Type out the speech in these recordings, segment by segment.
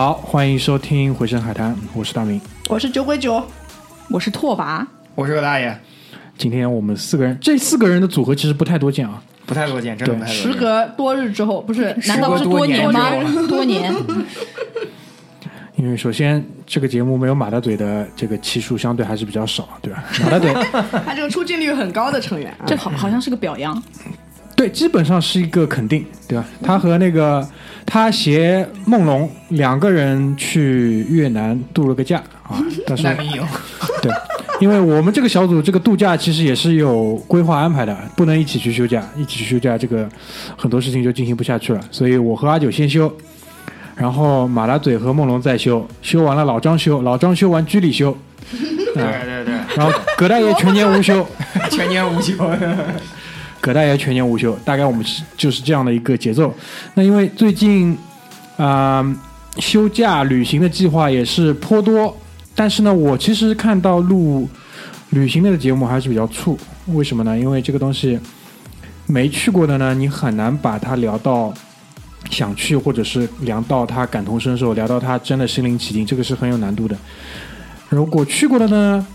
好，欢迎收听《回声海滩》，我是大明。我是酒鬼酒，我是拓跋，我是个大爷，今天我们四个人，这四个人的组合其实不太多见啊。不太多见，真的不太多见。时隔多日之后，不是？难道不是多年吗？多年，因为首先这个节目没有马大嘴的这个期数相对还是比较少，对吧？马大嘴 他这个出镜率很高的成员啊，这好好像是个表扬。对，基本上是一个肯定，对吧？他和那个他携梦龙两个人去越南度了个假啊，但是难民营，对，因为我们这个小组这个度假其实也是有规划安排的，不能一起去休假，一起去休假这个很多事情就进行不下去了，所以我和阿九先休，然后马大嘴和梦龙再休，休完了老张休，老张休完居里休，对对对，然后葛大爷全年无休，全年无休。葛大爷全年无休，大概我们是就是这样的一个节奏。那因为最近啊、休假旅行的计划也是颇多，但是呢，我其实看到录旅行类的节目还是比较怵。为什么呢？因为这个东西没去过的呢，你很难把它聊到想去，或者是聊到他感同身受，聊到他真的身临其境，这个是很有难度的。如果去过的呢，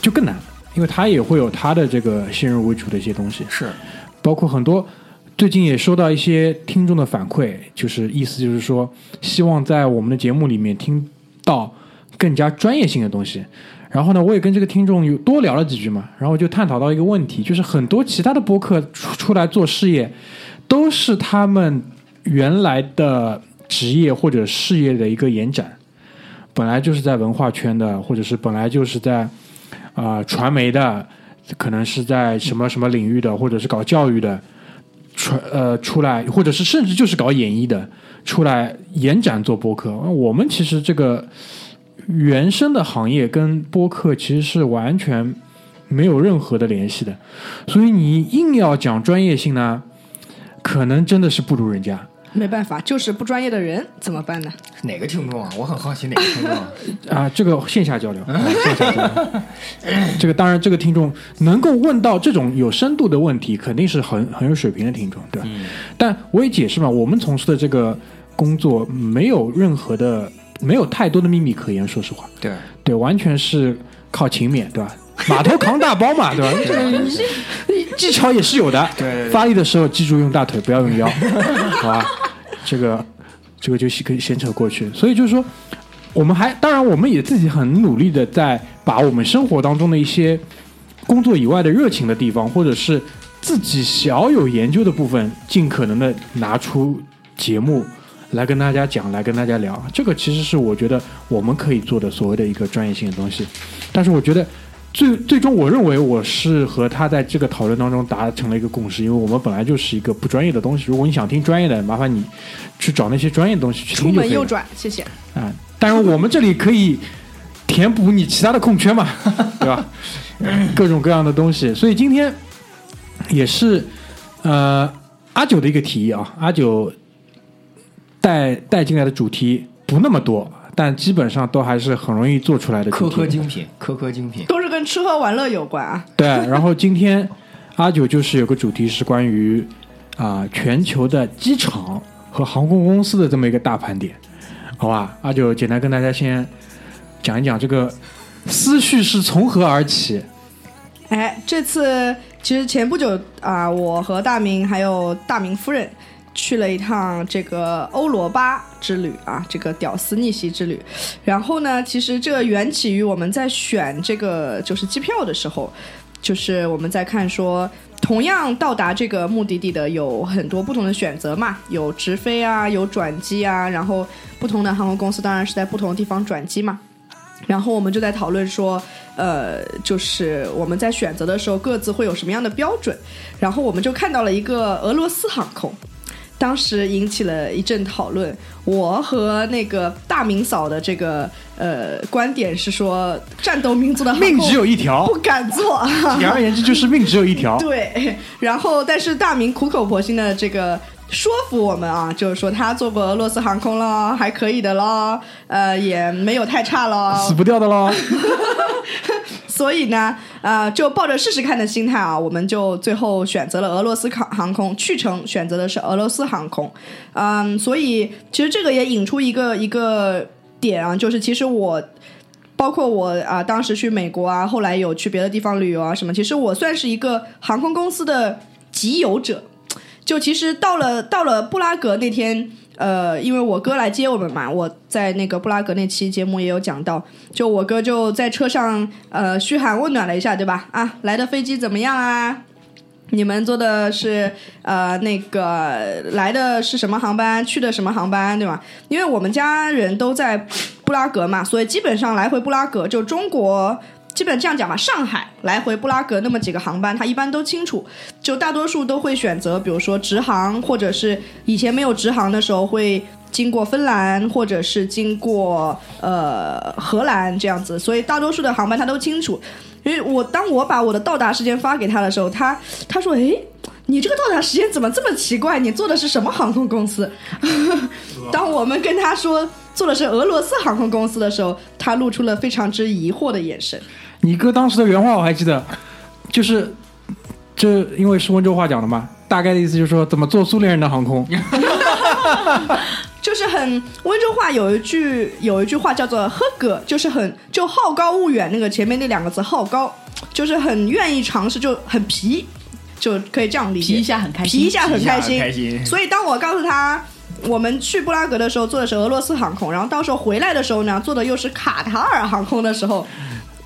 就更难，因为他也会有他的这个先入为主的一些东西。是，包括很多最近也收到一些听众的反馈，就是意思就是说，希望在我们的节目里面听到更加专业性的东西。然后呢，我也跟这个听众有多聊了几句嘛，然后就探讨到一个问题，就是很多其他的播客出出来做事业，都是他们原来的职业或者事业的一个延展，本来就是在文化圈的，或者是本来就是在啊、传媒的，可能是在什么什么领域的，或者是搞教育的，出呃出来，或者是甚至就是搞演艺的出来延展做播客。我们其实这个原生的行业跟播客其实是完全没有任何的联系的，所以你硬要讲专业性呢，可能真的是不如人家。没办法，就是不专业的人怎么办呢？哪个听众啊？我很好奇哪个 听众啊？啊，这个线下交流，啊线下交流。这个当然，这个听众能够问到这种有深度的问题，肯定是很很有水平的听众，对吧？但我也解释嘛，我们从事的这个工作没有任何的，没有太多的秘密可言，说实话，对，对，完全是靠勤勉，对吧？码头扛大包嘛，对吧？这个技巧也是有的，对对对发力的时候记住用大腿，不要用腰，好吧？这个这个就是可以先扯过去。所以就是说，我们还当然我们也自己很努力的在把我们生活当中的一些工作以外的热情的地方，或者是自己小有研究的部分，尽可能的拿出节目来跟大家讲，来跟大家聊。这个其实是我觉得我们可以做的所谓的一个专业性的东西。但是我觉得最最终，我认为我是和他在这个讨论当中达成了一个共识，因为我们本来就是一个不专业的东西。如果你想听专业的，麻烦你去找那些专业的东西去出听就可以了。门右转，谢谢。啊，当然我们这里可以填补你其他的空缺嘛，对吧？各种各样的东西，所以今天也是呃阿九的一个提议啊，阿九带带进来的主题不那么多，但基本上都还是很容易做出来的主颗。颗精品，颗颗精品。都是跟吃喝玩乐有关啊。对，然后今天阿九就是有个主题是关于啊、全球的机场和航空公司的这么一个大盘点。好吧？阿九简单跟大家先讲一讲这个思绪是从何而起。哎，这次其实前不久啊、我和大明还有大明夫人去了一趟这个欧罗巴之旅啊，这个屌丝逆袭之旅。然后呢，其实这缘起于我们在选这个就是机票的时候，就是我们在看说。同样到达这个目的地的有很多不同的选择嘛，有直飞啊，有转机啊，然后不同的航空公司当然是在不同的地方转机嘛。然后我们就在讨论说，呃，就是我们在选择的时候各自会有什么样的标准。然后我们就看到了一个俄罗斯航空，当时引起了一阵讨论。我和那个大明嫂的这个呃观点是说，战斗民族的命只有一条不，敢做。简而言之就是命只有一条。对，然后但是大明苦口婆心的这个说服我们啊，就是说他坐过俄罗斯航空了，还可以的咯，呃，也没有太差咯。死不掉的喽！所以呢，呃，就抱着试试看的心态啊，我们就最后选择了俄罗斯航航空，去程选择的是俄罗斯航空。嗯，所以其实这个也引出一个一个点啊，就是其实我。包括我啊，当时去美国啊，后来有去别的地方旅游啊，什么，其实我算是一个航空公司的集邮者。就其实到了到了布拉格那天，呃，因为我哥来接我们嘛，我在那个布拉格那期节目也有讲到，就我哥就在车上呃嘘寒问暖了一下，对吧？啊，来的飞机怎么样啊？你们坐的是呃那个来的是什么航班，去的什么航班，对吧？因为我们家人都在布拉格嘛，所以基本上来回布拉格就中国。基本这样讲吧，上海来回布拉格那么几个航班，他一般都清楚，就大多数都会选择，比如说直航，或者是以前没有直航的时候会经过芬兰，或者是经过呃荷兰这样子，所以大多数的航班他都清楚。因为我当我把我的到达时间发给他的时候，他他说：“诶，你这个到达时间怎么这么奇怪？你坐的是什么航空公司？” 当我们跟他说坐的是俄罗斯航空公司的时候，他露出了非常之疑惑的眼神。你哥当时的原话我还记得，就是这因为是温州话讲的嘛，大概的意思就是说怎么做苏联人的航空。就是很温州话有一句有一句话叫做“喝哥”，就是很就好高骛远，那个前面那两个字“好高”，就是很愿意尝试，就很皮，就可以这样理解。皮一下很开心皮一下很开心。皮一下很开心所以当我告诉他。我们去布拉格的时候坐的是俄罗斯航空，然后到时候回来的时候呢，坐的又是卡塔尔航空的时候，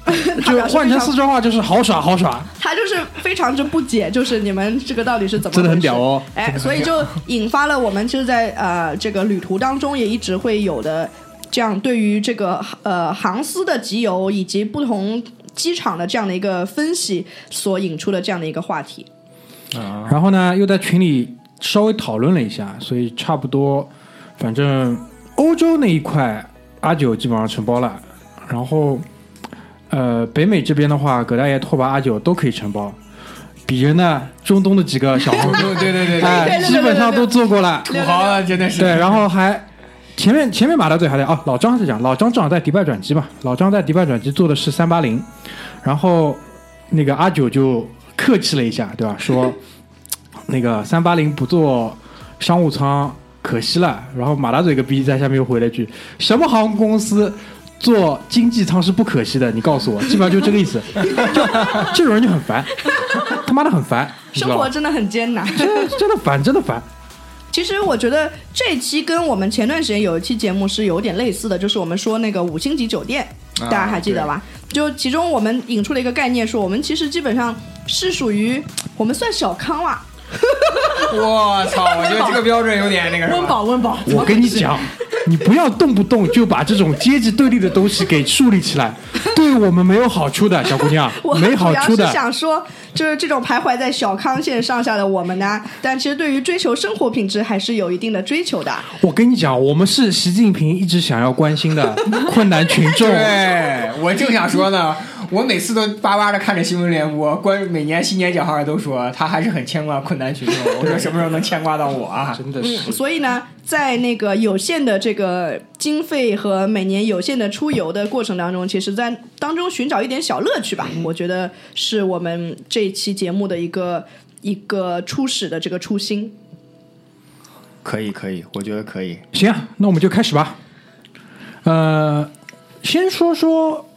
就换成四川话就是好耍好耍。他就是非常之不解，就是你们这个到底是怎么真的很屌哦哎，所以就引发了我们就是在呃这个旅途当中也一直会有的这样对于这个呃航司的集邮以及不同机场的这样的一个分析所引出的这样的一个话题。然后呢，又在群里稍微讨论了一下，所以差不多，反正欧洲那一块阿九基本上承包了，然后呃北美这边的话，葛大爷、拓跋、阿九都可以承包。鄙人呢，中东的几个小航空，对对对对，哎，基本上都做过了。土豪了，真的是。对，然后还前面前面马大嘴还在哦，老张是讲，老张正好在迪拜转机嘛，老张在迪拜转机做的是三八零，然后那个阿九就客气了一下，对吧？说那个三八零不坐商务舱可惜了，然后马大嘴个逼在下面又回了一句，什么航空公司？做经济舱是不可惜的，你告诉我，基本上就这个意思。就这种人就很烦，他妈的很烦？生活真的很艰难。真真的烦，真的烦。其实我觉得这期跟我们前段时间有一期节目是有点类似的，就是我们说那个五星级酒店，啊大家还记得吧？就其中我们引出了一个概念，说我们其实基本上是属于我们算小康啦。我操！我觉得这个标准有点那个什么。温饱温饱，我跟你讲，你不要动不动就把这种阶级对立的东西给树立起来，对我们没有好处的，小姑娘我，没好处的主要是。想说，就是这种徘徊在小康线上下的我们呢，但其实对于追求生活品质还是有一定的追求的。我跟你讲，我们是习近平一直想要关心的困难群众。对，我就想说呢，我每次都巴巴的看着新闻联播，关每年新年讲话都说他还是很牵挂困难群众。我说什么时候能牵挂到我啊？真的是，所以呢，在那个有限的这个经费和每年有限的出游的过程当中，其实在当中寻找一点小乐趣吧，我觉得是我们这一期节目的一个一个初始的这个初心。可以可以，我觉得可以。行啊，那我们就开始吧。呃，先说说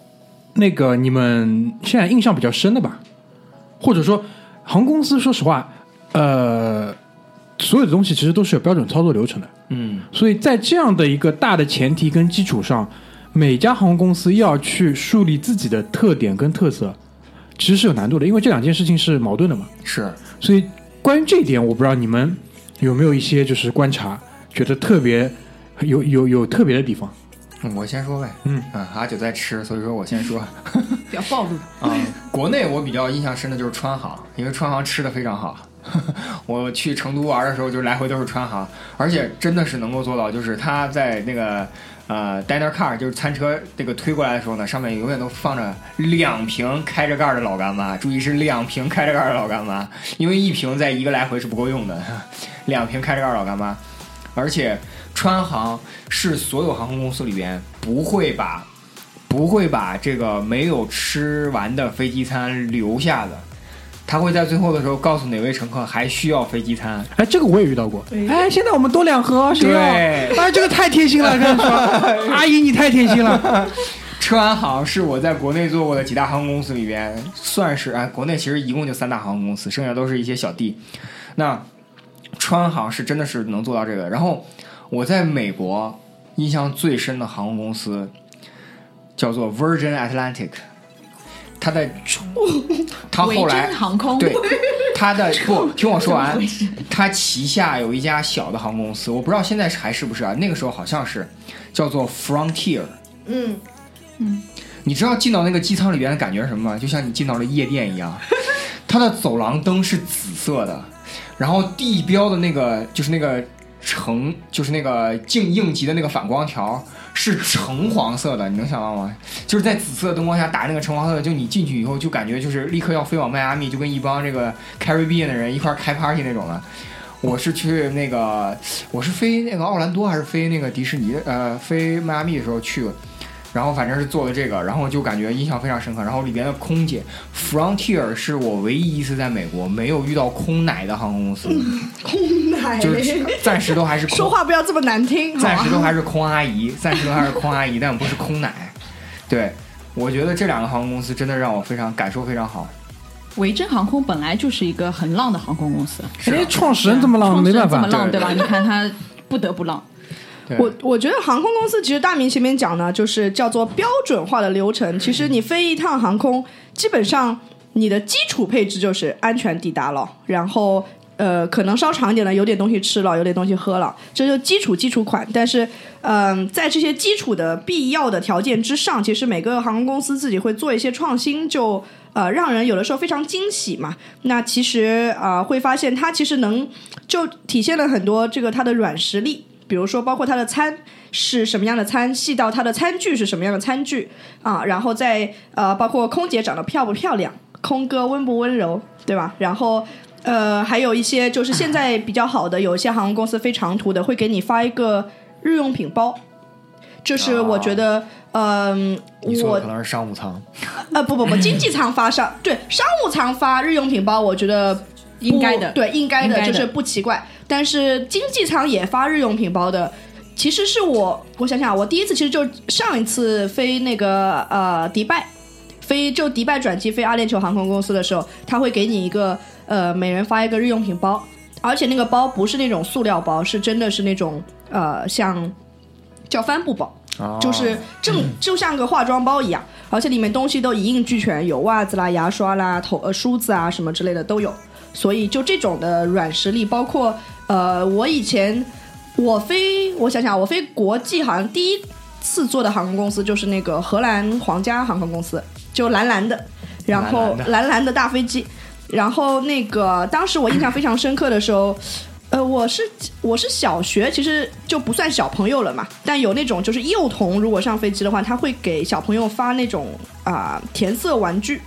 那个你们现在印象比较深的吧，或者说航空公司，说实话，呃，所有的东西其实都是有标准操作流程的。嗯，所以在这样的一个大的前提跟基础上，每家航空公司要去树立自己的特点跟特色，其实是有难度的，因为这两件事情是矛盾的嘛。是所以关于这一点，我不知道你们有没有一些就是观察，觉得特别有有有特别的地方。嗯我先说呗。嗯啊，阿九在吃，所以说我先说。比较暴露。啊，国内我比较印象深的就是川航，因为川航吃的非常好。我去成都玩的时候，就来回都是川航，而且真的是能够做到，就是他在那个呃 dinner car，就是餐车这个推过来的时候呢，上面永远都放着两瓶开着盖儿的老干妈，注意是两瓶开着盖儿的老干妈，因为一瓶在一个来回是不够用的，两瓶开着盖儿老干妈，而且川航是所有航空公司里边不会把不会把这个没有吃完的飞机餐留下的，他会在最后的时候告诉哪位乘客还需要飞机餐。哎，这个我也遇到过。哎，现在我们多两盒，谁要？对哎，这个太贴心了，跟你说，阿姨你太贴心了。川航是我在国内做过的几大航空公司里边，算是哎，国内其实一共就三大航空公司，剩下都是一些小弟。那川航是真的是能做到这个。然后我在美国印象最深的航空公司叫做 Virgin Atlantic，它的 它后维来珍航空，对，它的不听我说完，它旗下有一家小的航空公司，我不知道现在还是不是啊？那个时候好像是叫做 Frontier。嗯，你知道进到那个机舱里边的感觉是什么吗？就像你进到了夜店一样，它的走廊灯是紫色的，然后地标的那个就是那个橙，就是那个应应急的那个反光条是橙黄色的，你能想到吗？就是在紫色灯光下打那个橙黄色的，就你进去以后就感觉就是立刻要飞往迈阿密，就跟一帮这个 Caribbean 的人一块开 party 那种的。我是去那个，我是飞那个奥兰多还是飞那个迪士尼？呃，飞迈阿密的时候去了，然后反正是做了这个，然后就感觉印象非常深刻。然后里边的空姐，Frontier 是我唯一一次在美国没有遇到空奶的航空公司，空奶就是暂时都还是空说话不要这么难听，暂时都还是空阿姨，暂时都还是空阿姨，但不是空奶。对，我觉得这两个航空公司真的让我非常感受非常好。维珍航空本来就是一个很浪的航空公司，哎，创始人这么浪，没办法这么。浪，对对吧？你看他不得不浪。我我觉得航空公司其实大明前面讲呢，就是叫做标准化的流程。其实你飞一趟航空，基本上你的基础配置就是安全抵达了，然后呃可能稍长一点的有点东西吃了，有点东西喝了，这就基础基础款。但是嗯、在这些基础的必要的条件之上，其实每个航空公司自己会做一些创新，就呃让人有的时候非常惊喜嘛。那其实啊、呃会发现它其实能就体现了很多这个它的软实力。比如说，包括它的餐是什么样的餐，细到它的餐具是什么样的餐具啊，然后再呃，包括空姐长得漂不漂亮，空哥温不温柔，对吧？然后呃，还有一些就是现在比较好的，有一些航空公司飞长途的会给你发一个日用品包，这是我觉得，嗯、我可能是商务舱，呃不不不，经济舱发商对商务舱发日用品包，我觉得应该的对应该的，应该的就是不奇怪。但是经济舱也发日用品包的，其实是我我想想啊，我第一次其实就上一次飞那个呃迪拜，飞就迪拜转机飞阿联酋航空公司的时候，他会给你一个呃每人发一个日用品包，而且那个包不是那种塑料包，是真的是那种呃像叫帆布包。哦就是正就像个化妆包一样，而且里面东西都一应俱全，有袜子啦、牙刷啦、头呃梳子啊什么之类的都有。所以就这种的软实力，包括呃，我以前我飞，我想想，我飞国际好像第一次做的航空公司就是那个荷兰皇家航空公司，就蓝蓝的，然后蓝蓝的大飞机，然后那个当时我印象非常深刻的时候。呃，我是我是小学，其实就不算小朋友了嘛。但有那种就是幼童，如果上飞机的话，他会给小朋友发那种啊、填色玩具、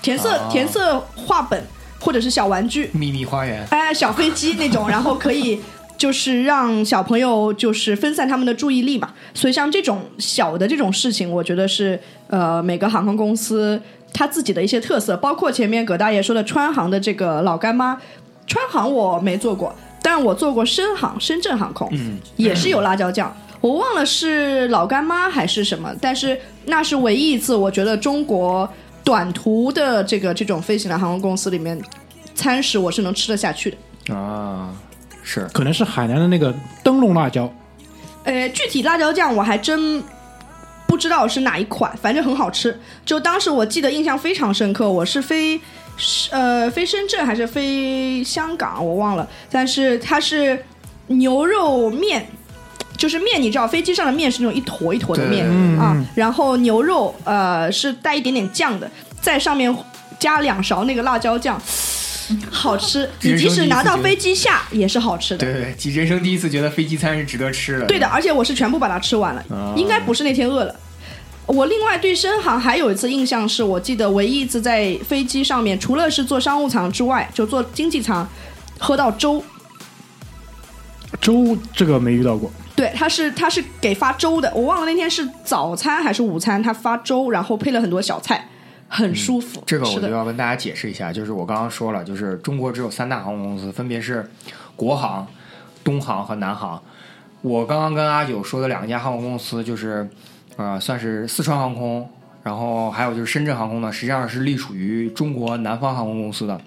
填色、哦填色画本或者是小玩具，秘密花园。哎，小飞机那种，然后可以 就是让小朋友就是分散他们的注意力嘛。所以像这种小的这种事情，我觉得是呃每个航空公司它自己的一些特色，包括前面葛大爷说的川航的这个老干妈，川航我没做过，但我做过深航深圳航空，嗯，也是有辣椒酱。我忘了是老干妈还是什么，但是那是唯一一次我觉得中国短途的这个这种飞行的航空公司里面，餐食我是能吃得下去的。啊，是可能是海南的那个灯笼辣椒，呃，具体辣椒酱我还真不知道是哪一款，反正很好吃。就当时我记得印象非常深刻，我是飞呃飞深圳还是飞香港，我忘了，但是它是牛肉面。就是面，你知道飞机上的面是那种一坨一坨的面啊嗯，然后牛肉呃是带一点点酱的，在上面加两勺那个辣椒酱，好吃。你即使拿到飞机下也是好吃的。对对对，人生第一次觉得飞机餐是值得吃的。对的，而且我是全部把它吃完了，啊应该不是那天饿了。我另外对深航还有一次印象是，我记得唯一一次在飞机上面，除了是坐商务舱之外，就坐经济舱，喝到粥。粥这个没遇到过。对，他是他是给发粥的，我忘了那天是早餐还是午餐，他发粥，然后配了很多小菜，很舒服。这个我就，要跟大家解释一下，就是我刚刚说了，就是中国只有三大航空公司，分别是国航、东航和南航。我刚刚跟阿九说的两家航空公司，就是呃，算是四川航空，然后还有就是深圳航空呢，实际上是隶属于中国南方航空公司的。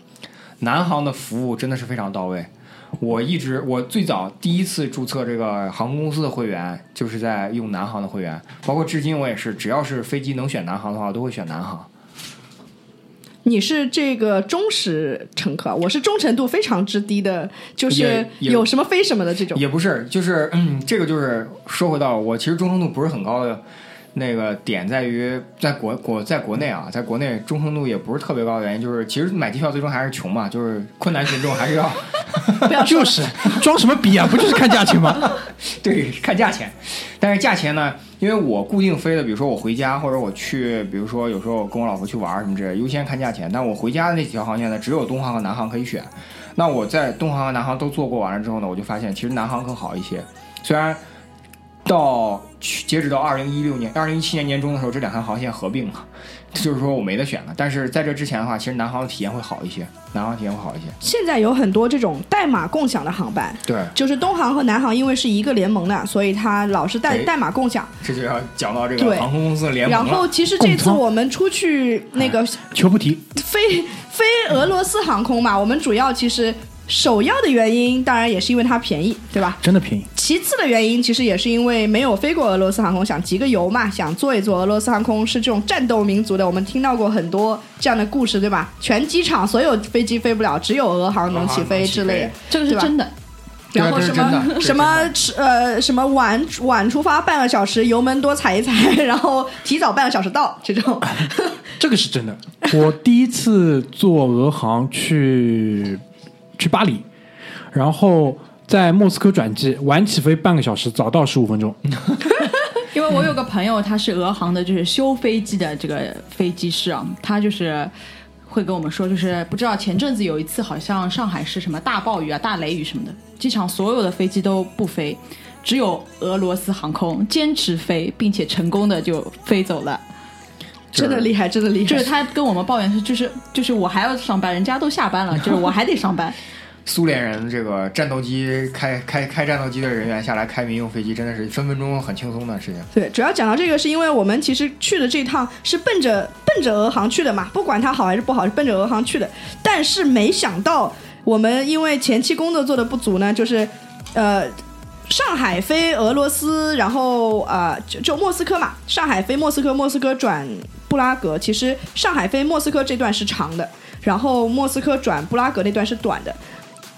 南航的服务真的是非常到位。我一直我最早第一次注册这个航空公司的会员，就是在用南航的会员，包括至今我也是，只要是飞机能选南航的话，我都会选南航。你是这个忠实乘客，我是忠诚度非常之低的，就是有什么飞什么的这种。也不是，就是嗯，这个就是说回到我其实忠诚度不是很高的那个点在于，在国国在国内啊，在国内忠诚度也不是特别高的原因，就是其实买机票最终还是穷嘛，就是困难群众还是要不要就是装什么逼啊？不就是看价钱吗？对看价钱，但是价钱呢，因为我固定飞的，比如说我回家或者我去，比如说有时候跟我老婆去玩什么之类，优先看价钱。但我回家的那几条航线呢，只有东航和南航可以选。那我在东航和南航都做过完了之后呢，我就发现其实南航更好一些。虽然到去截止到二零一六年、二零一七年年中的时候，这两条航线合并了，就是说我没得选了。但是在这之前的话，其实南航的体验会好一些，南航体验会好一些。现在有很多这种代码共享的航班，对，就是东航和南航因为是一个联盟的，所以它老是代哎代码共享。这就要讲到这个航空公司的联盟了。然后其实这次我们出去那个求不提，飞飞俄罗斯航空嘛，我们主要其实首要的原因当然也是因为它便宜，对吧？真的便宜。其次的原因其实也是因为没有飞过俄罗斯航空，想集个邮嘛，想坐一坐。俄罗斯航空是这种战斗民族的，我们听到过很多这样的故事，对吧？全机场所有飞机飞不了，只有俄航能起飞之类的。这个是真的。然后什么什么吃呃什么晚晚出发半个小时，油门多踩一踩，然后提早半个小时到这种。这个是真的。我第一次坐俄航去去巴黎，然后在莫斯科转机，晚起飞半个小时，早到十五分钟。因为我有个朋友，他是俄航的，就是修飞机的这个飞机师啊，他就是会跟我们说，就是不知道前阵子有一次，好像上海是什么大暴雨啊、大雷雨什么的，机场所有的飞机都不飞，只有俄罗斯航空坚持飞，并且成功的就飞走了。真的厉害，真的厉害。就是他跟我们抱怨是，就是就是我还要上班，人家都下班了，就是我还得上班。苏联人这个战斗机开开开战斗机的人员下来开民用飞机，真的是分分钟很轻松的事情。对，主要讲到这个，是因为我们其实去的这趟是奔着奔着俄航去的嘛，不管它好还是不好，是奔着俄航去的。但是没想到，我们因为前期工作做的不足呢，就是呃。上海飞俄罗斯，然后呃，就就莫斯科嘛，上海飞莫斯科，莫斯科转布拉格。其实上海飞莫斯科这段是长的，然后莫斯科转布拉格那段是短的。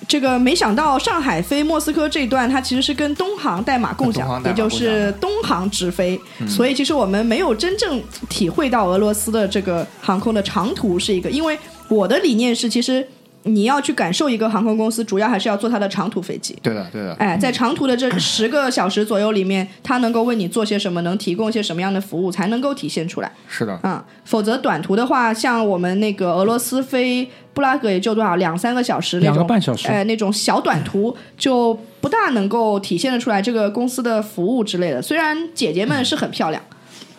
这个没想到上海飞莫斯科这一段，它其实是跟东航代码共享也就是东航直飞，所以其实我们没有真正体会到俄罗斯的这个航空的长途是一个，因为我的理念是，其实你要去感受一个航空公司，主要还是要坐它的长途飞机。对的，对的。哎，在长途的这十个小时左右里面，它能够为你做些什么，能提供一些什么样的服务，才能够体现出来。是的，嗯，否则短途的话，像我们那个俄罗斯飞布拉格也就多少两三个小时那两种，个半小时哎、那种小短途就不大能够体现得出来这个公司的服务之类的。虽然姐姐们是很漂亮，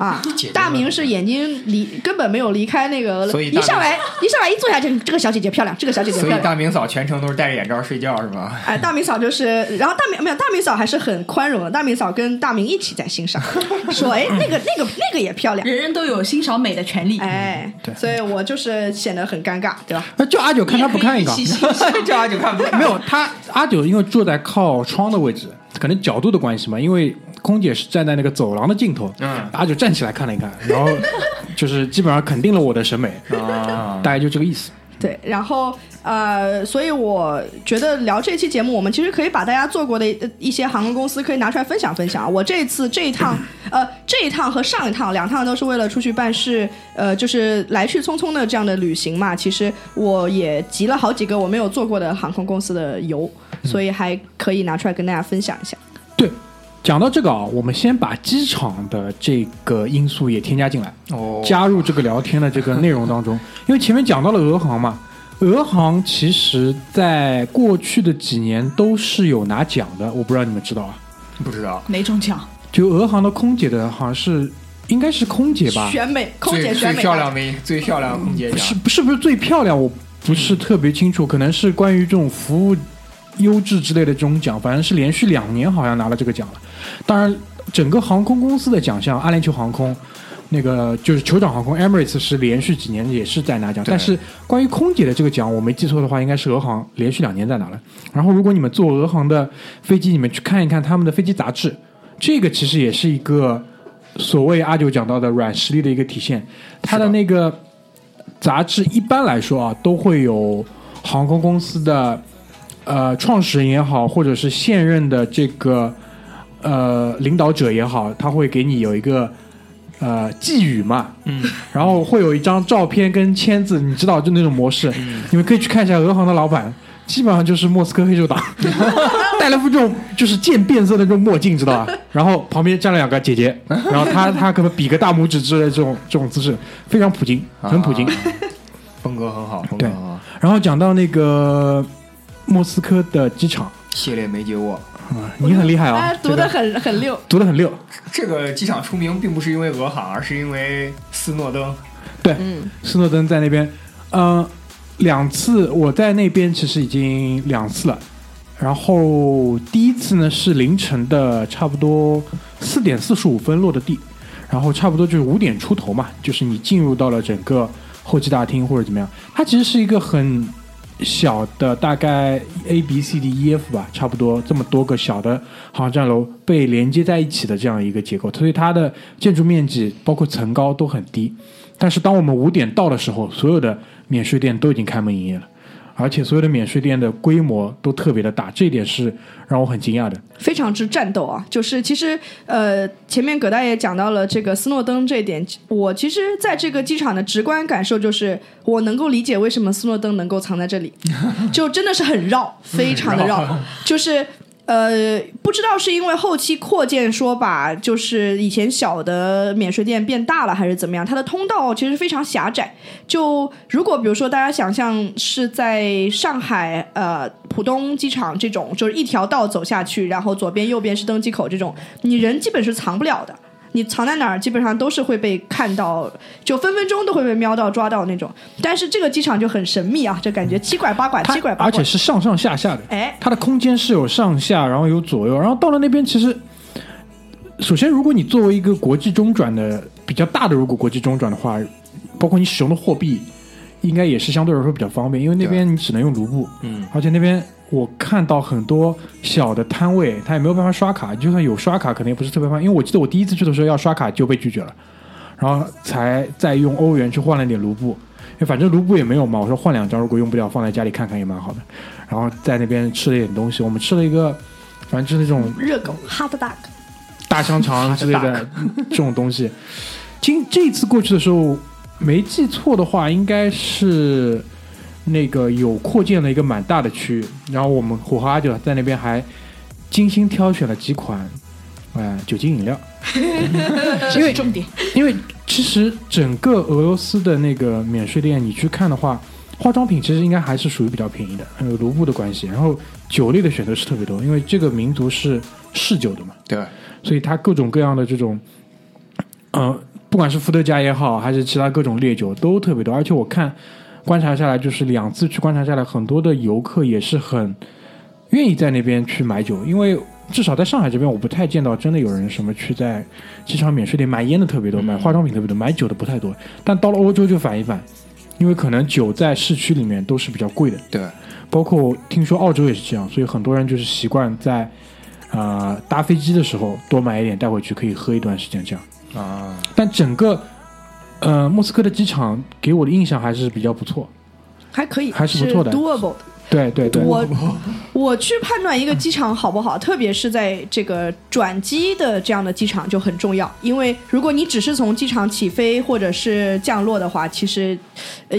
啊大明是眼睛离根本没有离开那个，所以一上来一上来一坐下就这个小姐姐漂亮，这个小姐姐漂亮。所以大明嫂全程都是戴着眼罩睡觉是吧？哎，大明嫂就是，然后大明没有大明嫂还是很宽容的，大明嫂跟大明一起在欣赏，说哎那个那个那个也漂亮，人人都有欣赏美的权利。哎，对所以我就是显得很尴尬，对吧？那叫阿九看他不看一个你也可以一起欣赏这样就看不看没有，他阿九因为坐在靠窗的位置，可能角度的关系嘛，因为空姐是站在那个走廊的尽头，嗯阿九站起来看了一看，然后就是基本上肯定了我的审美，啊。大概就这个意思。对，然后呃，所以我觉得聊这期节目，我们其实可以把大家做过的呃一些航空公司可以拿出来分享分享。我这次这一趟，呃，这一趟和上一趟两趟都是为了出去办事，呃，就是来去匆匆的这样的旅行嘛。其实我也集了好几个我没有做过的航空公司的油，所以还可以拿出来跟大家分享一下。对，讲到这个啊，我们先把机场的这个因素也添加进来，哦，加入这个聊天的这个内容当中。因为前面讲到了俄航嘛，俄航其实在过去的几年都是有拿奖的，我不知道你们知道啊。不知道哪种奖？就俄航的空姐的好像是应该是空姐吧？选美，空姐选美最漂亮的最漂亮的空姐是不是不是最漂亮，我不是特别清楚，可能是关于这种服务优质之类的这种奖，反正是连续两年好像拿了这个奖了。当然，整个航空公司的奖项，阿联酋航空。那个就是酋长航空 Emirates 是连续几年也是在拿奖，对但是关于空姐的这个奖，我没记错的话，应该是俄航连续两年在拿了。然后，如果你们坐俄航的飞机，你们去看一看他们的飞机杂志，这个其实也是一个所谓阿九讲到的软实力的一个体现。它的那个杂志一般来说啊，都会有航空公司的呃创始人也好，或者是现任的这个呃领导者也好，他会给你有一个呃寄语嘛，嗯，然后会有一张照片跟签字，你知道就那种模式，你们可以去看一下俄航的老板。基本上就是莫斯科黑手党，戴了副这种就是渐变色的这种墨镜，知道吧？然后旁边站了两个姐姐，然后他他可能比个大拇指之类的这种这种姿势，非常普京，很普京。啊风格很好，风格对很好。然后讲到那个莫斯科的机场系列没接过，啊，你很厉害啊哎，，读的很很溜。读的很溜。这个机场出名并不是因为俄航，而是因为斯诺登。对，嗯，斯诺登在那边，呃，两次我在那边其实已经两次了。然后第一次呢是凌晨的差不多四点四十五分落的地，然后差不多就是五点出头嘛，就是你进入到了整个候机大厅或者怎么样。它其实是一个很小的，大概 A B C D E F 吧，差不多这么多个小的航站楼被连接在一起的这样一个结构，所以它的建筑面积包括层高都很低。但是当我们五点到的时候，所有的免税店都已经开门营业了，而且所有的免税店的规模都特别的大，这一点是让我很惊讶的。非常之战斗啊！就是其实呃，前面葛大爷讲到了这个斯诺登这一点，我其实在这个机场的直观感受就是，我能够理解为什么斯诺登能够藏在这里，就真的是很绕，非常的绕，就是。呃，不知道是因为后期扩建说把就是以前小的免税店变大了，还是怎么样？它的通道其实非常狭窄。就如果比如说大家想象是在上海呃浦东机场这种，就是一条道走下去，然后左边右边是登机口这种，你人基本是藏不了的。你藏在哪儿，基本上都是会被看到，就分分钟都会被瞄到、抓到那种。但是这个机场就很神秘啊，就感觉七拐八拐、七拐八拐而且。是上上下下的，哎，它的空间是有上下，然后有左右，然后到了那边其实，首先如果你作为一个国际中转的比较大的，如果国际中转的话，包括你使用的货币，应该也是相对来说比较方便，因为那边你只能用卢布，嗯，而且那边我看到很多小的摊位，他也没有办法刷卡，就算有刷卡，可能也不是特别方便。因为我记得我第一次去的时候要刷卡就被拒绝了，然后才再用欧元去换了点卢布，因为反正卢布也没有嘛，我说换两张，如果用不了放在家里看看也蛮好的。然后在那边吃了一点东西，我们吃了一个，反正就是那种热狗 hot dog，大香肠之类的这种东西。今这一次过去的时候，没记错的话，应该是那个有扩建了一个蛮大的区域，然后我们我和阿九在那边还精心挑选了几款呃酒精饮料，因为重点，因为其实整个俄罗斯的那个免税店，你去看的话，化妆品其实应该还是属于比较便宜的，还有卢布的关系，然后酒类的选择是特别多，因为这个民族是嗜酒的嘛。对，所以它各种各样的这种呃，不管是伏特加也好，还是其他各种烈酒都特别多。而且我看观察下来，就是两次去观察下来，很多的游客也是很愿意在那边去买酒，因为至少在上海这边，我不太见到真的有人什么去在机场免税店买烟的特别多，买化妆品特别多，买酒的不太多。但到了欧洲就反一反，因为可能酒在市区里面都是比较贵的。对，包括听说澳洲也是这样，所以很多人就是习惯在啊、呃搭飞机的时候多买一点带回去，可以喝一段时间这样。啊，但整个呃莫斯科的机场给我的印象还是比较不错。还可以，还是不错的 doable 的。对对对，我我去判断一个机场好不好，特别是在这个转机的这样的机场就很重要，因为如果你只是从机场起飞或者是降落的话，其实呃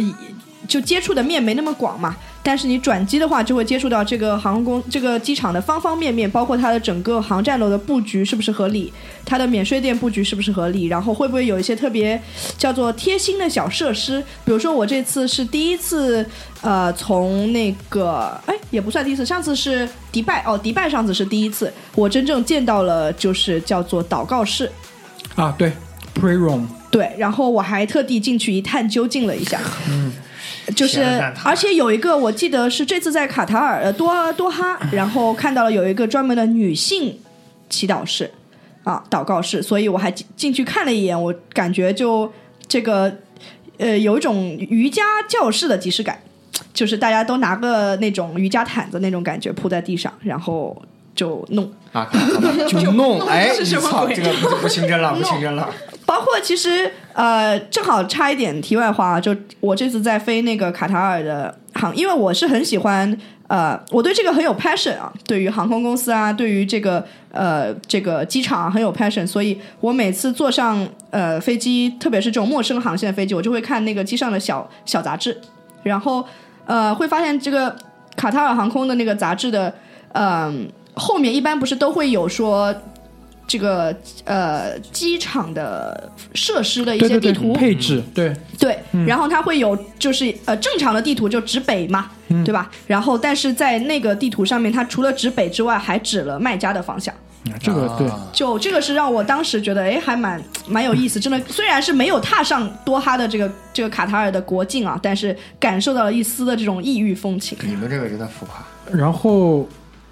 就接触的面没那么广嘛。但是你转机的话，就会接触到这个航空公这个机场的方方面面，包括它的整个航站楼的布局是不是合理，它的免税店布局是不是合理，然后会不会有一些特别叫做贴心的小设施，比如说我这次是第一次，呃，从那个哎也不算第一次，上次是迪拜哦，迪拜上次是第一次，我真正见到了就是叫做祷告室，啊对，pre room 对，然后我还特地进去一探究竟了一下，嗯，就是而且有一个我记得是这次在卡塔尔呃多多哈，然后看到了有一个专门的女性祈祷室啊祷告室，所以我还进进去看了一眼，我感觉就这个呃有一种瑜伽教室的即视感，就是大家都拿个那种瑜伽毯子那种感觉铺在地上，然后就弄。啊，就弄，哎，是什么你操，这个不不清真了，不清真了。包括其实呃，正好插一点题外话，就我这次在飞那个卡塔尔的航，因为我是很喜欢呃，我对这个很有 passion 啊，对于航空公司啊，对于这个呃这个机场、很有 passion，所以我每次坐上呃飞机，特别是这种陌生航线的飞机，我就会看那个机上的小小杂志，然后呃会发现这个卡塔尔航空的那个杂志的嗯、后面一般不是都会有说。这个呃，机场的设施的一些地图，对配置对对，然后它会有就是呃正常的地图就指北嘛，对吧？然后但是在那个地图上面，它除了指北之外，还指了卖家的方向。啊这个对。啊就这个是让我当时觉得，哎，还蛮蛮有意思。真的，虽然是没有踏上多哈的这个这个卡塔尔的国境啊，但是感受到了一丝的这种异域风情。你们这个真的浮夸。然后呃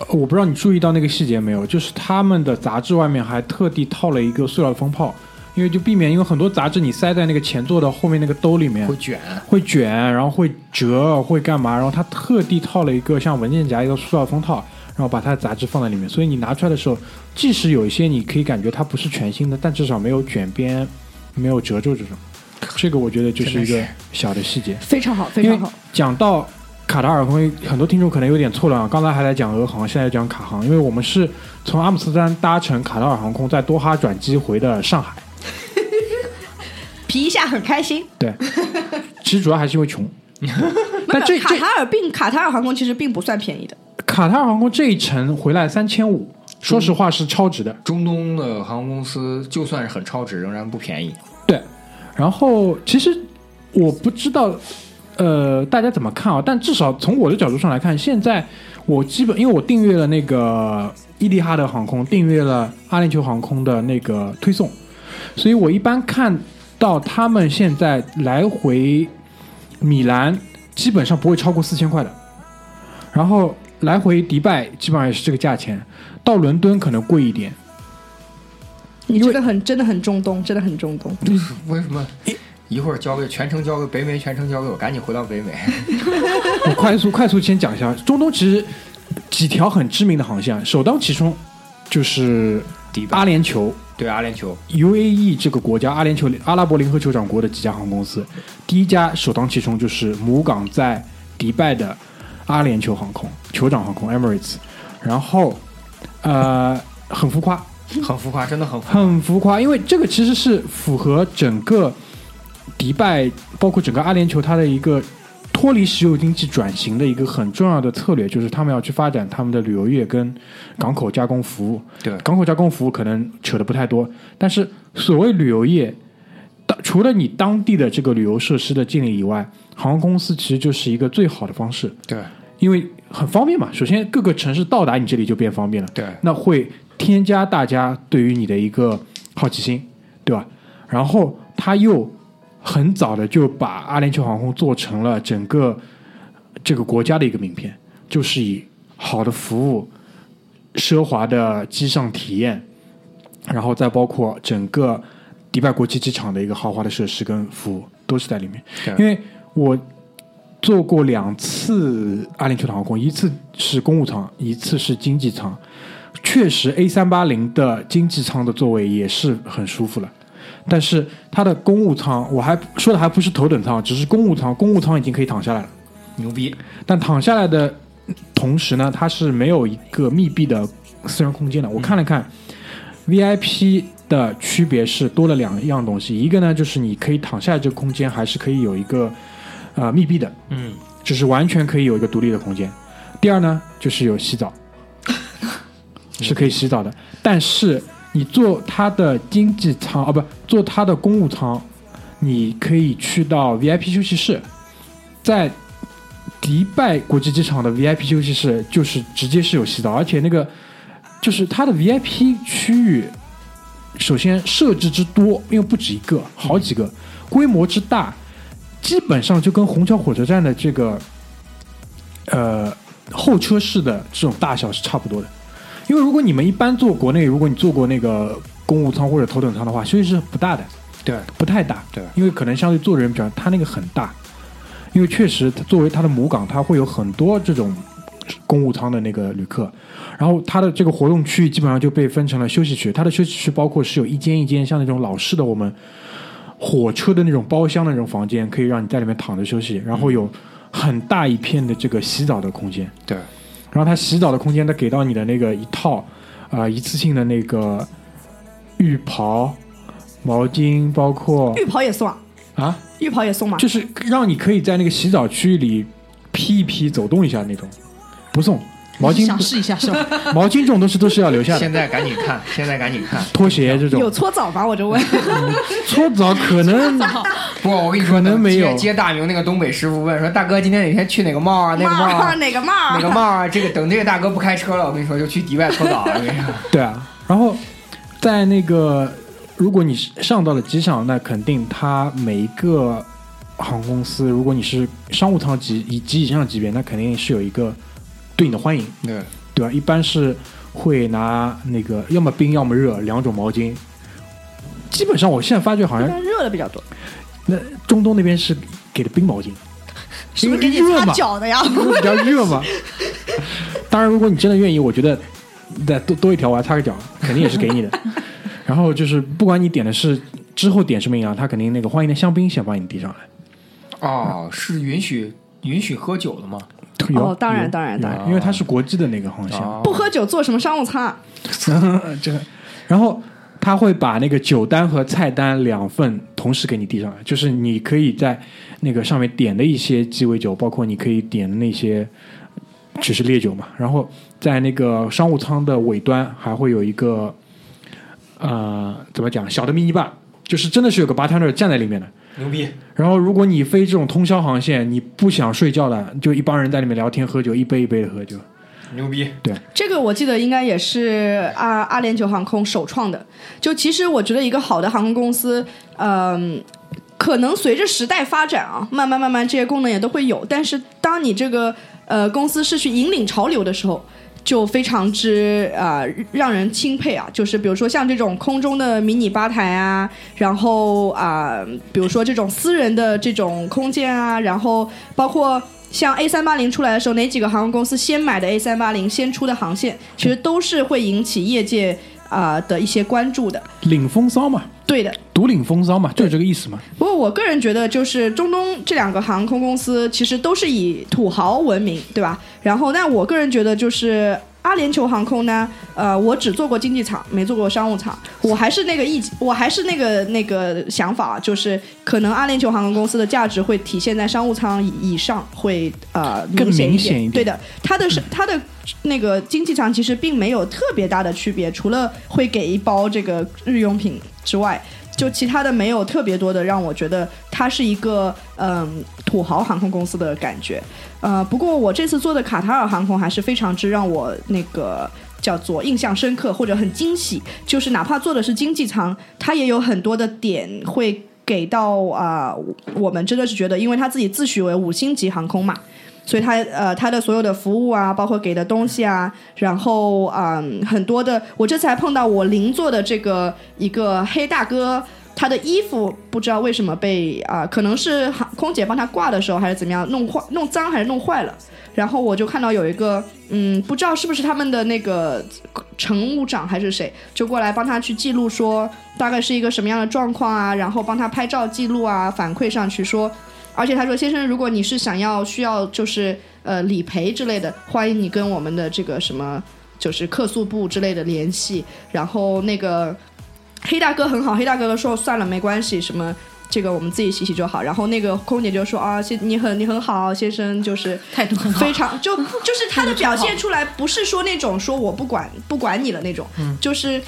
我不知道你注意到那个细节没有，就是他们的杂志外面还特地套了一个塑料风炮，因为就避免，因为很多杂志你塞在那个前座的后面那个兜里面会卷，会卷，然后会折，会干嘛？然后他特地套了一个像文件夹一个塑料封套，然后把他的杂志放在里面，所以你拿出来的时候，即使有一些你可以感觉它不是全新的，但至少没有卷边，没有褶皱这种。这个我觉得就是一个小的细节。非常好，非常好。讲到卡塔尔航空，很多听众可能有点错乱啊。刚才还在讲俄航，现在讲卡航，因为我们是从阿姆斯特丹搭乘卡塔尔航空，在多哈转机回的上海。皮一下很开心。对，其实主要还是因为穷。但这这卡塔尔并卡塔尔航空其实并不算便宜的。卡塔尔航空这一程回来三千五，说实话是超值的。中东的航空公司就算是很超值，仍然不便宜。对，然后其实我不知道，呃，大家怎么看啊？但至少从我的角度上来看，现在我基本因为我订阅了那个伊利哈德航空，订阅了阿联酋航空的那个推送，所以我一般看到他们现在来回米兰基本上不会超过四千块的，然后来回迪拜基本上也是这个价钱，到伦敦可能贵一点。你这个很真的很中东，真的很中东。为什么一会儿交给全程交给北美，全程交给我，赶紧回到北美？我快速快速先讲一下，中东其实几条很知名的航线，首当其冲就是迪拜阿联酋。对阿联酋。UAE 这个国家，阿联酋阿拉伯联合酋长国的几家航空公司，第一家首当其冲就是母港在迪拜的阿联酋航空酋长航空 Emirates，然后呃很浮夸，很浮夸，真的很。很浮夸，因为这个其实是符合整个迪拜，包括整个阿联酋它的一个脱离石油经济转型的一个很重要的策略，就是他们要去发展他们的旅游业跟港口加工服务。对港口加工服务可能扯的不太多，但是所谓旅游业，当除了你当地的这个旅游设施的建立以外，航空公司其实就是一个最好的方式，对因为很方便嘛。首先，各个城市到达你这里就变方便了。对那会添加大家对于你的一个好奇心，对吧？然后他又很早的就把阿联酋航空做成了整个这个国家的一个名片，就是以好的服务、奢华的机上体验，然后再包括整个迪拜国际机场的一个豪华的设施跟服务都是在里面。对因为我做过两次阿联酋的航空，一次是公务舱，一次是经济舱。确实，A 三八零的经济舱的座位也是很舒服了，但是它的公务舱，我还说的还不是头等舱，只是公务舱，公务舱已经可以躺下来了。牛逼，但躺下来的同时呢，它是没有一个密闭的私人空间的。我看了看，VIP 的区别是多了两样东西，一个呢就是你可以躺下来这个空间还是可以有一个呃密闭的，嗯，就是完全可以有一个独立的空间。第二呢就是有洗澡，是可以洗澡的，但是你坐它的经济舱啊，不坐它的公务舱，你可以去到 VIP 休息室，在迪拜国际机场的 VIP 休息室就是直接是有洗澡，而且那个就是它的 VIP 区域，首先设置之多，因为不止一个，好几个，规模之大，基本上就跟虹桥火车站的这个呃候车室的这种大小是差不多的。因为如果你们一般坐国内，如果你坐过那个公务舱或者头等舱的话，休息室不大的，对，不太大，对因为可能相对坐的人比较，它那个很大，因为确实它作为它的母港，它会有很多这种公务舱的那个旅客，然后它的这个活动区域基本上就被分成了休息区，它的休息区包括是有一间一间像那种老式的我们火车的那种包厢的那种房间，可以让你在里面躺着休息，然后有很大一片的这个洗澡的空间，对，然后它洗澡的空间，它给到你的那个一套，呃，一次性的那个浴袍、毛巾，包括浴袍也送啊，啊，浴袍也送吗？就是让你可以在那个洗澡区域里披一披、走动一下那种，不送毛巾想，试一下是吧？毛巾这种东西都是要留下的。现在赶紧看，现在赶紧看。拖鞋这种有搓澡吧？我就问。搓澡可能不，我跟你说，可能没有接接大明那个东北师傅问说：“大哥，今天哪天去哪个帽啊？那个帽帽啊？哪个帽？哪个帽啊？这个等这个大哥不开车了，我跟你说就去迪拜 搓澡了。我跟你说，对啊。然后在那个，如果你上到了机场，那肯定他每一个航空公司，如果你是商务舱级以及以上级别，那肯定是有一个对你的欢迎。对，对吧？一般是会拿那个要么冰要么热两种毛巾。基本上我现在发觉好像热的比较多，那中东那边是给的冰毛巾，是不是给你擦脚的呀？比较热嘛。当然，如果你真的愿意，我觉得再多多一条我还擦个脚，肯定也是给你的。然后就是不管你点的是之后点什么饮料，他肯定那个欢迎的香槟先帮你递上来。哦，是允许允许喝酒的吗？有哦当然当然有当然因为它是国际的那个航线。哦不喝酒做什么商务舱啊？这个，然后他会把那个酒单和菜单两份同时给你递上来，就是你可以在那个上面点的一些鸡尾酒，包括你可以点的那些只是烈酒嘛。然后在那个商务舱的尾端还会有一个呃，怎么讲，小的迷你吧，就是真的是有个 bartender 站在里面的。牛逼！然后，如果你飞这种通宵航线，你不想睡觉的，就一帮人在里面聊天喝酒，一杯一杯的喝酒。牛逼！对这个我记得应该也是阿阿联酋航空首创的。就其实我觉得一个好的航空公司，嗯、可能随着时代发展啊，慢慢慢慢这些功能也都会有。但是当你这个呃公司是去引领潮流的时候，就非常之啊、让人钦佩啊！就是比如说像这种空中的迷你吧台啊，然后啊、比如说这种私人的这种空间啊，然后包括像 A 三八零出来的时候，哪几个航空公司先买的 A 三八零先出的航线，其实都是会引起业界啊、的一些关注的。领风骚嘛，对的，独领风骚嘛，就是这个意思嘛。不过我个人觉得，就是中东这两个航空公司其实都是以土豪闻名，对吧？然后，那我个人觉得就是。阿联酋航空呢？呃，我只做过经济舱，没做过商务舱。我还是那个意，我还是那个那个想法，就是可能阿联酋航空公司的价值会体现在商务舱以以上，会呃更显明显一点对的，它的是它的那个经济舱其实并没有特别大的区别，除了会给一包这个日用品之外，就其他的没有特别多的让我觉得它是一个嗯土豪航空公司的感觉。呃，不过我这次坐的卡塔尔航空还是非常之让我那个叫做印象深刻或者很惊喜，就是哪怕坐的是经济舱，它也有很多的点会给到啊、我们真的是觉得，因为他自己自诩为五星级航空嘛。所以他呃，他的所有的服务啊，包括给的东西啊，然后嗯，很多的，我这次还碰到我邻座的这个一个黑大哥，他的衣服不知道为什么被啊、可能是空姐帮他挂的时候还是怎么样弄坏、弄脏还是弄坏了。然后我就看到有一个，嗯，不知道是不是他们的那个乘务长还是谁，就过来帮他去记录说大概是一个什么样的状况啊，然后帮他拍照记录啊，反馈上去说。而且他说，先生，如果你是想要需要就是呃理赔之类的，欢迎你跟我们的这个什么就是客诉部之类的联系。然后那个黑大哥很好，黑大哥说算了，没关系，什么。这个我们自己洗洗就好，然后那个空姐就说啊，先你很你很好，先生就是态度很好非常就就是他的表现出来，不是说那种说我不管不管你了那种，就是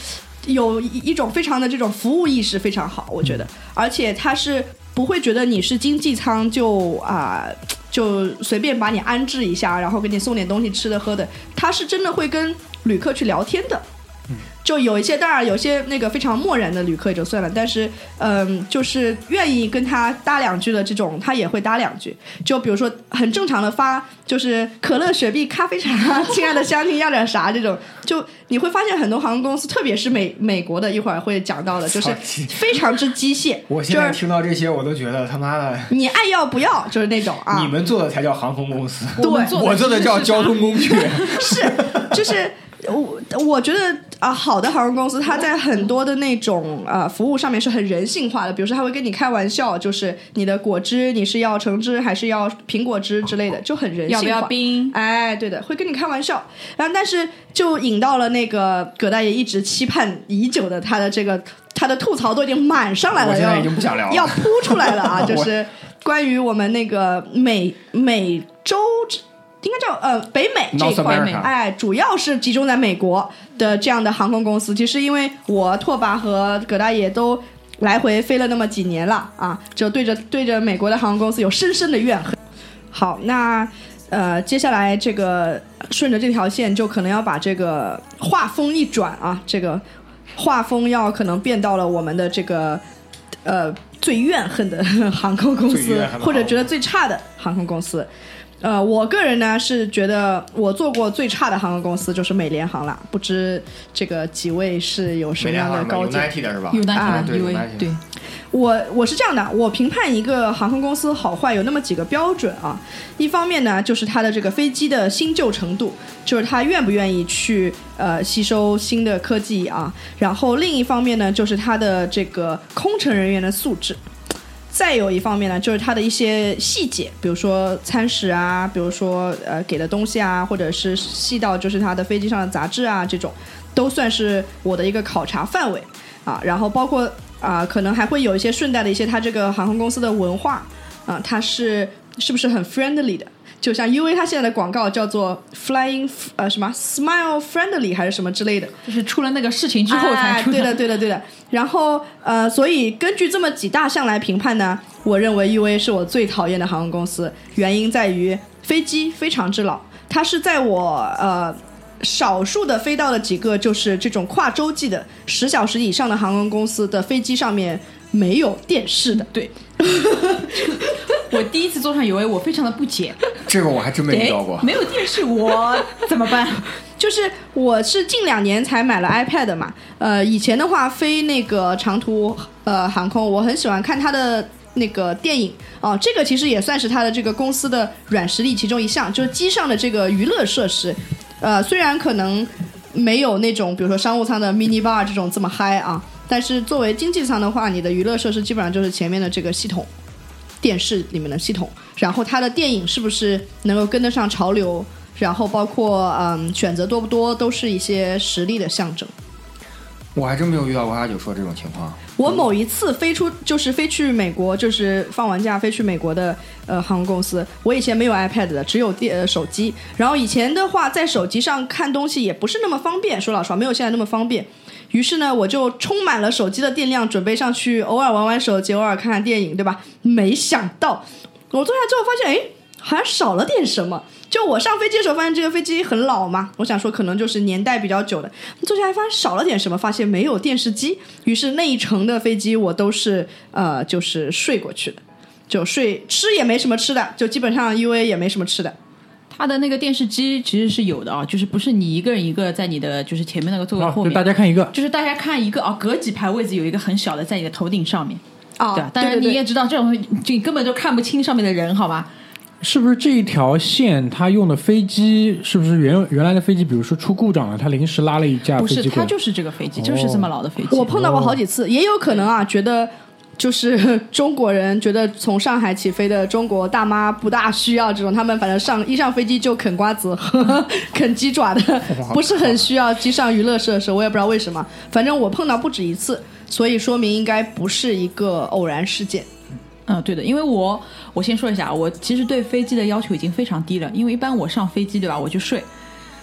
有一一种非常的这种服务意识非常好，我觉得，而且他是不会觉得你是经济舱就啊、就随便把你安置一下，然后给你送点东西吃的喝的，他是真的会跟旅客去聊天的。就有一些，当然有些那个非常漠然的旅客也就算了，但是嗯，就是愿意跟他搭两句的这种，他也会搭两句。就比如说很正常的发，就是可乐、雪碧、咖啡茶，亲爱的乡亲要点啥这种，就你会发现很多航空公司，特别是美美国的，一会儿会讲到的，就是非常之机械，我现在听到这些，我都觉得他妈的，你爱要不要，就是那种啊，你们做的才叫航空公司，对我做的叫交通工具。是，就是我我觉得啊、好的航空公司，它在很多的那种呃服务上面是很人性化的，比如说它会跟你开玩笑，就是你的果汁你是要橙汁还是要苹果汁之类的，就很人性化。要不要冰？哎，对的，会跟你开玩笑。然后，但是就引到了那个葛大爷一直期盼已久的他的这个他的吐槽都已经满上来了，现在已经不想聊了要扑出来了啊！就是 关于我们那个美美洲。应该叫呃北美这一块哎，主要是集中在美国的这样的航空公司。其实因为我拓跋和葛大爷都来回飞了那么几年了啊，就对着对着美国的航空公司有深深的怨恨。好，那呃，接下来这个顺着这条线，就可能要把这个画风一转啊，这个画风要可能变到了我们的这个呃最怨恨的航空公司或者觉得最差的航空公司。呃，我个人呢是觉得我做过最差的航空公司就是美联航了，不知这个几位是有什么样的高见？United 的是吧啊对 UA United 对，我我是这样的，我评判一个航空公司好坏有那么几个标准啊。一方面呢，就是它的这个飞机的新旧程度，就是它愿不愿意去呃吸收新的科技啊。然后另一方面呢，就是它的这个空乘人员的素质。再有一方面呢，就是它的一些细节，比如说餐食啊，比如说呃给的东西啊，或者是细到就是它的飞机上的杂志啊，这种都算是我的一个考察范围啊。然后包括啊、可能还会有一些顺带的一些它这个航空公司的文化啊、它是是不是很 friendly 的？就像 U A 它现在的广告叫做 Flying 呃什么 Smile Friendly 还是什么之类的，就是出了那个事情之后才出哎对的，对的，对的。然后呃，所以根据这么几大项来评判呢，我认为 UA 是我最讨厌的航空公司，原因在于飞机非常之老，它是在我呃。少数的飞到了几个就是这种跨洲际的十小时以上的航空公司的飞机上面没有电视的，对。我第一次坐上 UA，我非常的不解，这个我还真没遇到过哎。没有电视我怎么办？就是我是近两年才买了 iPad 嘛，呃，以前的话飞那个长途呃航空，我很喜欢看它的那个电影哦、这个其实也算是它的这个公司的软实力其中一项，就是机上的这个娱乐设施，呃，虽然可能没有那种比如说商务舱的 mini bar 这种这么嗨啊，但是作为经济舱的话，你的娱乐设施基本上就是前面的这个系统。电视里面的系统，然后它的电影是不是能够跟得上潮流，然后包括嗯选择多不多，都是一些实力的象征。我还真没有遇到过阿九说这种情况。我某一次飞出就是飞去美国，就是放完假飞去美国的呃航空公司，我以前没有 iPad 的，只有电、呃、手机。然后以前的话，在手机上看东西也不是那么方便，说老实话，没有现在那么方便。于是呢，我就充满了手机的电量，准备上去偶尔玩玩手机，偶尔看看电影，对吧？没想到我坐下之后发现，哎，好像少了点什么。就我上飞机的时候，发现这个飞机很老嘛，我想说可能就是年代比较久的。坐下来发现少了点什么，发现没有电视机，于是那一程的飞机我都是呃就是睡过去的，就睡吃也没什么吃的，就基本上 U A 也没什么吃的。它的那个电视机其实是有的啊，就是不是你一个人一个在你的就是前面那个座位后面，大家看一个，就是大家看一个啊，隔几排位置有一个很小的在你的头顶上面，啊，对吧？当然你也知道这种，就你根本就看不清上面的人，好吧？是不是这一条线它用的飞机是不是原原来的飞机，比如说出故障了，它临时拉了一架不是，飞机不是？它就是这个飞机，就是这么老的飞机。我碰到过好几次，也有可能啊，觉得就是 中国人觉得从上海起飞的中国大妈不大需要这种，他们反正上一上飞机就啃瓜子、和 啃鸡爪的，不是很需要机上娱乐设施。我也不知道为什么，反正我碰到不止一次，所以说明应该不是一个偶然事件。嗯，对的，因为我我先说一下，我其实对飞机的要求已经非常低了，因为一般我上飞机对吧，我就睡，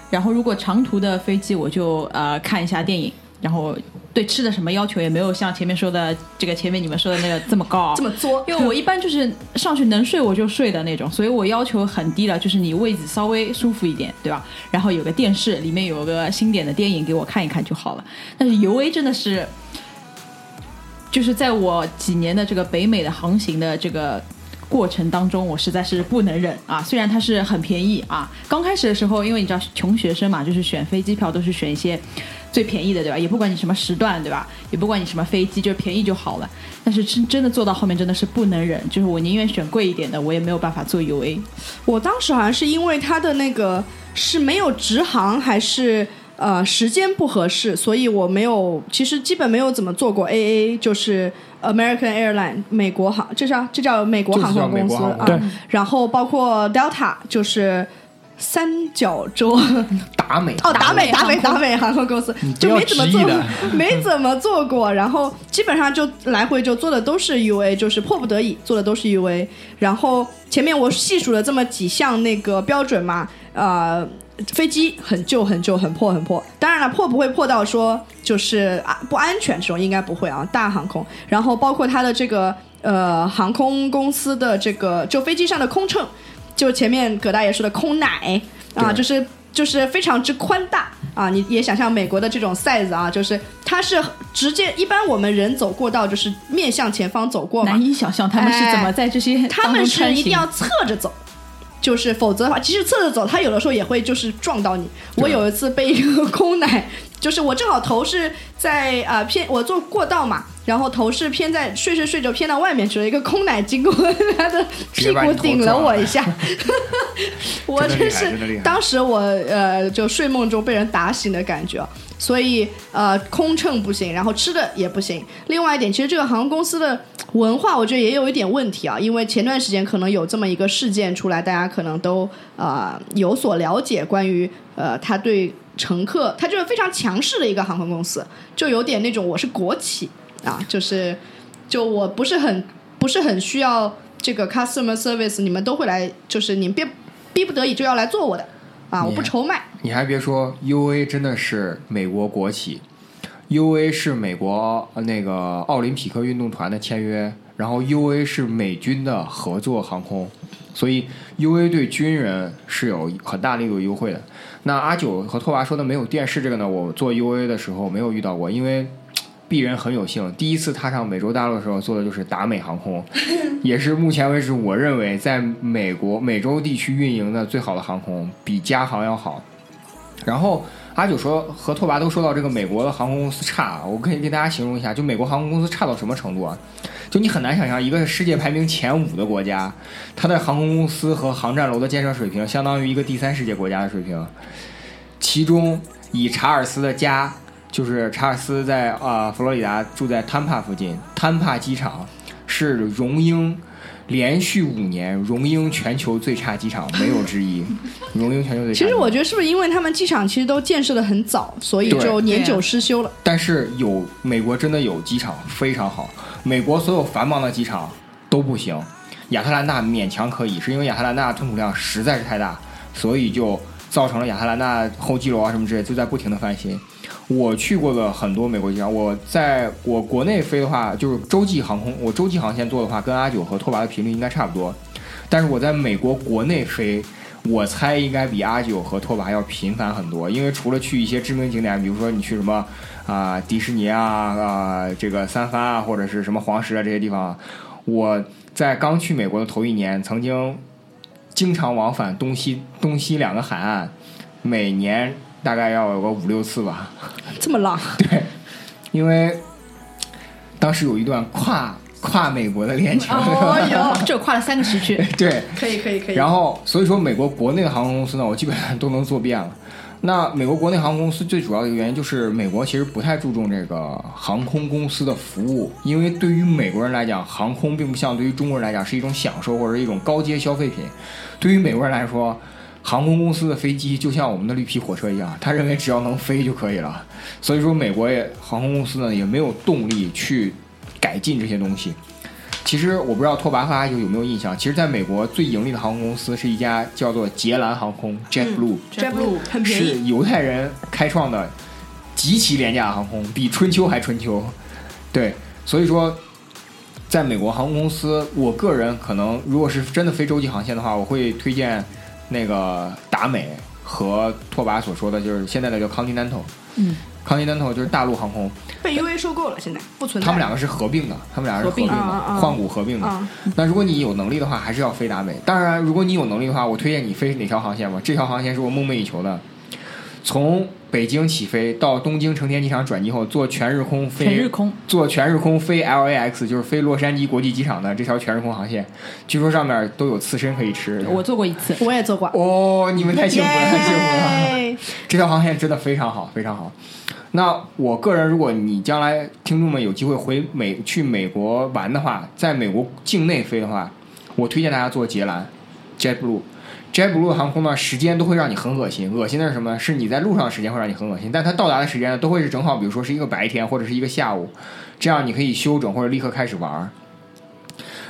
然后如果长途的飞机我就呃看一下电影，然后对吃的什么要求也没有像前面说的这个前面你们说的那个这么高，这么作，因为我一般就是上去能睡我就睡的那种，所以我要求很低了，就是你位置稍微舒服一点，对吧？然后有个电视，里面有个经典的电影给我看一看就好了。但是 U A 真的是，就是在我几年的这个北美的航行的这个过程当中，我实在是不能忍啊！虽然它是很便宜啊，刚开始的时候，因为你知道穷学生嘛，就是选飞机票都是选一些最便宜的，对吧？也不管你什么时段，对吧？也不管你什么飞机，就是便宜就好了。但是真真的做到后面真的是不能忍，就是我宁愿选贵一点的，我也没有办法做 UA。我当时好像是因为它的那个是没有直航，还是呃时间不合适，所以我没有，其实基本没有怎么做过 AA，就是 American Airline 美国航，这叫这叫美国航空公司啊。然后包括 Delta 就是三角洲。达美哦，达美达美达美航空公司就没怎么做直译的，没怎么做过，然后基本上就来回就做的都是 UA，就是迫不得已做的都是 UA。然后前面我细数了这么几项那个标准嘛，呃，飞机很旧很旧很破很破，当然了，破不会破到说就是啊不安全这种，应该不会啊，大航空。然后包括它的这个呃航空公司的这个就飞机上的空乘，就前面葛大爷说的空奶啊，就是就是非常之宽大啊！你也想象美国的这种 size 啊，就是它是直接一般我们人走过道就是面向前方走过嘛难，以想象他们是怎么在这些他们是一定要侧着走。就是否则的话，即使侧着走，他有的时候也会就是撞到你。我有一次被一个 空奶，就是我正好头是在啊、呃偏，我坐过道嘛，然后头是偏在睡睡睡着偏到外面去了，一个空奶经过，他的屁股顶了我一下，我真是当时我呃就睡梦中被人打醒的感觉。所以呃，空乘不行，然后吃的也不行。另外一点，其实这个航空公司的文化，我觉得也有一点问题啊。因为前段时间可能有这么一个事件出来，大家可能都呃有所了解，关于呃他对乘客，他就是非常强势的一个航空公司，就有点那种我是国企啊，就是就我不是很不是很需要这个 customer service，你们都会来，就是你们逼逼不得已就要来做我的啊，我不愁卖。你还别说，UA 真的是美国国企，UA 是美国呃那个奥林匹克运动团的签约，然后 UA 是美军的合作航空，所以 UA 对军人是有很大力度优惠的。那阿九和拓跋说的没有电视这个呢，我做 UA 的时候没有遇到过，因为。鄙人很有幸，第一次踏上美洲大陆的时候坐的就是达美航空，也是目前为止我认为在美国美洲地区运营的最好的航空，比加航要好。然后阿九说和拓跋都说到这个美国的航空公司差，我可以给大家形容一下，就美国航空公司差到什么程度啊？就你很难想象，一个世界排名前五的国家，它的航空公司和航站楼的建设水平相当于一个第三世界国家的水平。其中以查尔斯的家，就是查尔斯在啊、呃佛罗里达住在坦帕附近，坦帕机场是荣膺连续五年荣膺全球最差机场，没有之一。荣膺全球最差。其实我觉得是不是因为他们机场其实都建设的很早，所以就年久失修了。但是有美国真的有机场非常好，美国所有繁忙的机场都不行，亚特兰大勉强可以，是因为亚特兰大吞吐量实在是太大，所以就造成了亚特兰大候机楼啊什么之类就在不停的翻新。我去过的很多美国机场，我在我国内飞的话，就是洲际航空，我洲际航线做的话，跟阿九和拓跋的频率应该差不多。但是我在美国国内飞，我猜应该比阿九和拓跋要频繁很多，因为除了去一些知名景点，比如说你去什么啊、迪士尼啊啊、这个三藩啊或者是什么黄石啊这些地方，我在刚去美国的头一年，曾经经常往返东西东西两个海岸，每年大概要有个五六次吧。这么浪，对，因为当时有一段跨跨美国的恋情。哦哟，这跨了三个时区，对，可以可以可以。然后所以说美国国内的航空公司呢，我基本上都能做遍了。那美国国内航空公司最主要的一个原因就是，美国其实不太注重这个航空公司的服务，因为对于美国人来讲，航空并不像对于中国人来讲是一种享受或者一种高阶消费品。对于美国人来说，航空公司的飞机就像我们的绿皮火车一样，他认为只要能飞就可以了。所以说，美国也航空公司呢也没有动力去改进这些东西。其实我不知道拓跋和阿九有没有印象，其实在美国最盈利的航空公司是一家叫做捷兰航空 （JetBlue），、JetBlue 很便宜，是犹太人开创的极其廉价的航空，比春秋还春秋。对，所以说，在美国航空公司，我个人可能如果是真的非洲际航线的话，我会推荐那个达美和拓跋所说的，就是现在的叫 Continental。嗯，Continental 就是大陆航空，被 UA 收购了，现在不存在。他们两个是合并的，他们俩是合并的，换股合并的。啊，那如果你有能力的话，还是要飞达美。当然，如果你有能力的话，我推荐你飞哪条航线吧？这条航线是我梦寐以求的，从北京起飞到东京成田机场转机后，坐全日空飞全日空，坐全日空飞 LAX，就是飞洛杉矶国际机场的这条全日空航线，据说上面都有刺身可以吃。我坐过一次，我也坐过。哦，你们太幸福了，太幸福了！这条航线真的非常好，非常好。那我个人，如果你将来听众们有机会回美去美国玩的话，在美国境内飞的话，我推荐大家坐捷兰 JetBlue。JetBlue 航空呢，时间都会让你很恶心。恶心的是什么？是你在路上的时间会让你很恶心，但它到达的时间，都会是正好，比如说是一个白天或者是一个下午，这样你可以休整或者立刻开始玩。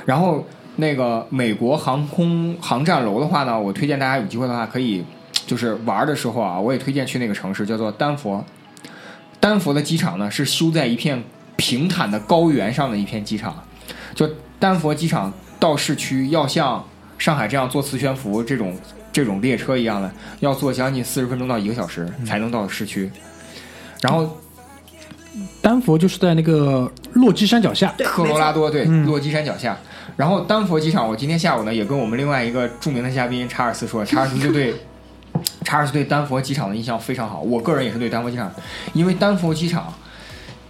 然后那个美国航空航站楼的话呢，我推荐大家有机会的话可以，就是玩的时候啊，我也推荐去那个城市叫做丹佛。丹佛的机场呢是修在一片平坦的高原上的一片机场，就丹佛机场到市区要向上海这样坐磁悬浮这种这种列车一样的，要坐将近四十分钟到一个小时才能到市区。然后丹佛就是在那个落基山脚下，科罗拉多对嗯落基山脚下。然后丹佛机场，我今天下午呢也跟我们另外一个著名的嘉宾查尔斯说，查尔斯就对查尔斯对丹佛机场的印象非常好。我个人也是对丹佛机场，因为丹佛机场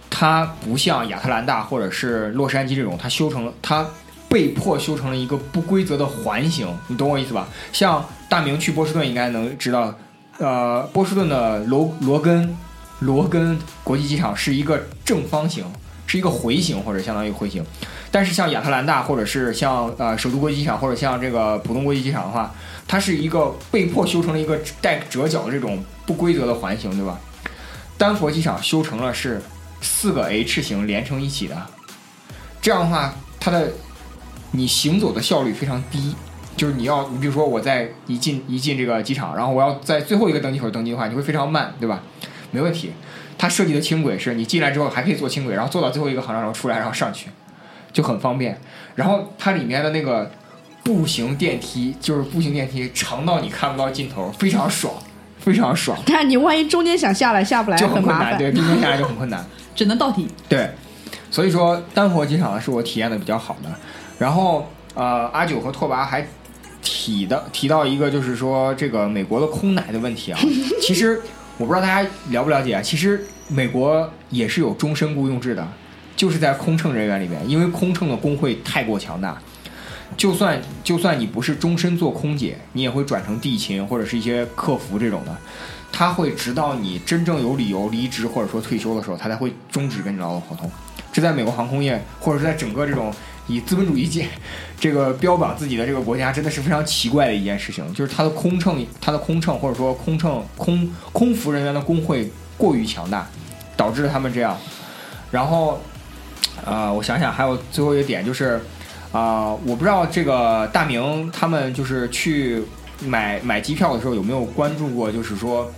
它不像亚特兰大或者是洛杉矶这种，它修成了它被迫修成了一个不规则的环形，你懂我意思吧？像大明去波士顿应该能知道，呃，波士顿的罗罗根罗根国际机场是一个正方形，是一个回形或者相当于回形。但是像亚特兰大或者是像呃首都国际机场或者像这个浦东国际机场的话，它是一个被迫修成了一个带折角的这种不规则的环形，对吧？丹佛机场修成了是四个 H 型连成一起的，这样的话，它的你行走的效率非常低。就是你要，你比如说我在一进一进这个机场，然后我要在最后一个登机口登机的话，你会非常慢，对吧？没问题。它设计的轻轨是你进来之后还可以坐轻轨，然后坐到最后一个航站楼出来，然后上去，就很方便。然后它里面的那个步行电梯，就是步行电梯长到你看不到尽头，非常爽，非常爽，但是你万一中间想下来下不来，就很困难。对，中间下来就很困难。只能到底。对，所以说丹佛机场呢是我体验的比较好的。然后呃，阿九和拓跋还提的提到一个就是说这个美国的空奶的问题啊，其实我不知道大家了不了解啊，其实美国也是有终身雇佣制的，就是在空乘人员里面，因为空乘的工会太过强大。就算就算你不是终身做空姐，你也会转成地勤或者是一些客服这种的，他会直到你真正有理由离职或者说退休的时候，他才会终止跟你劳动合同。这在美国航空业或者是在整个这种以资本主义界这个标榜自己的这个国家，真的是非常奇怪的一件事情，就是它的空乘、它的空乘或者说空乘空空服人员的工会过于强大，导致了他们这样。然后，呃，我想想，还有最后一个点就是，啊、我不知道这个大明他们就是去买买机票的时候有没有关注过，就是说。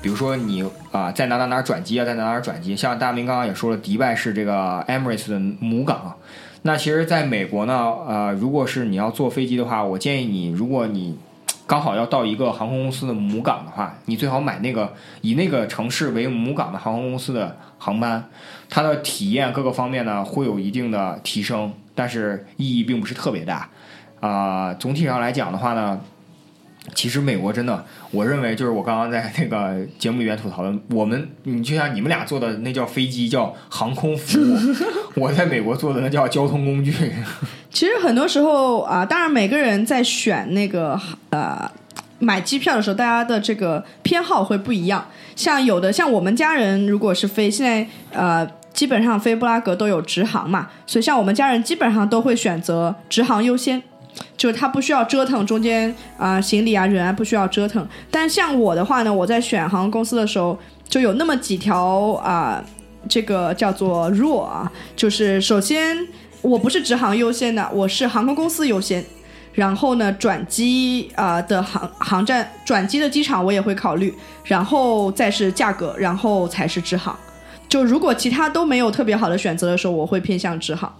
比如说你啊、在哪哪哪转机啊，在哪哪哪转机，像大明刚刚也说了，迪拜是这个 Emirates 的母港，那其实，在美国呢，呃，如果是你要坐飞机的话，我建议你，如果你刚好要到一个航空公司的母港的话，你最好买那个以那个城市为母港的航空公司的航班，它的体验各个方面呢会有一定的提升，但是意义并不是特别大。啊、总体上来讲的话呢，其实美国真的，我认为就是我刚刚在那个节目里面吐槽的，我们你就像你们俩坐的那叫飞机，叫航空服务，我在美国坐的那叫交通工具。其实很多时候啊、当然每个人在选那个呃买机票的时候，大家的这个偏好会不一样。像有的像我们家人，如果是飞现在呃基本上飞布拉格都有直航嘛，所以像我们家人基本上都会选择直航优先。就是他不需要折腾中间啊、行李啊人啊不需要折腾，但像我的话呢，我在选航空公司的时候就有那么几条啊、这个叫做弱啊，就是首先我不是直航优先的，我是航空公司优先。然后呢，转机啊、的航航站、转机的机场我也会考虑，然后再是价格，然后才是直航。就如果其他都没有特别好的选择的时候，我会偏向直航。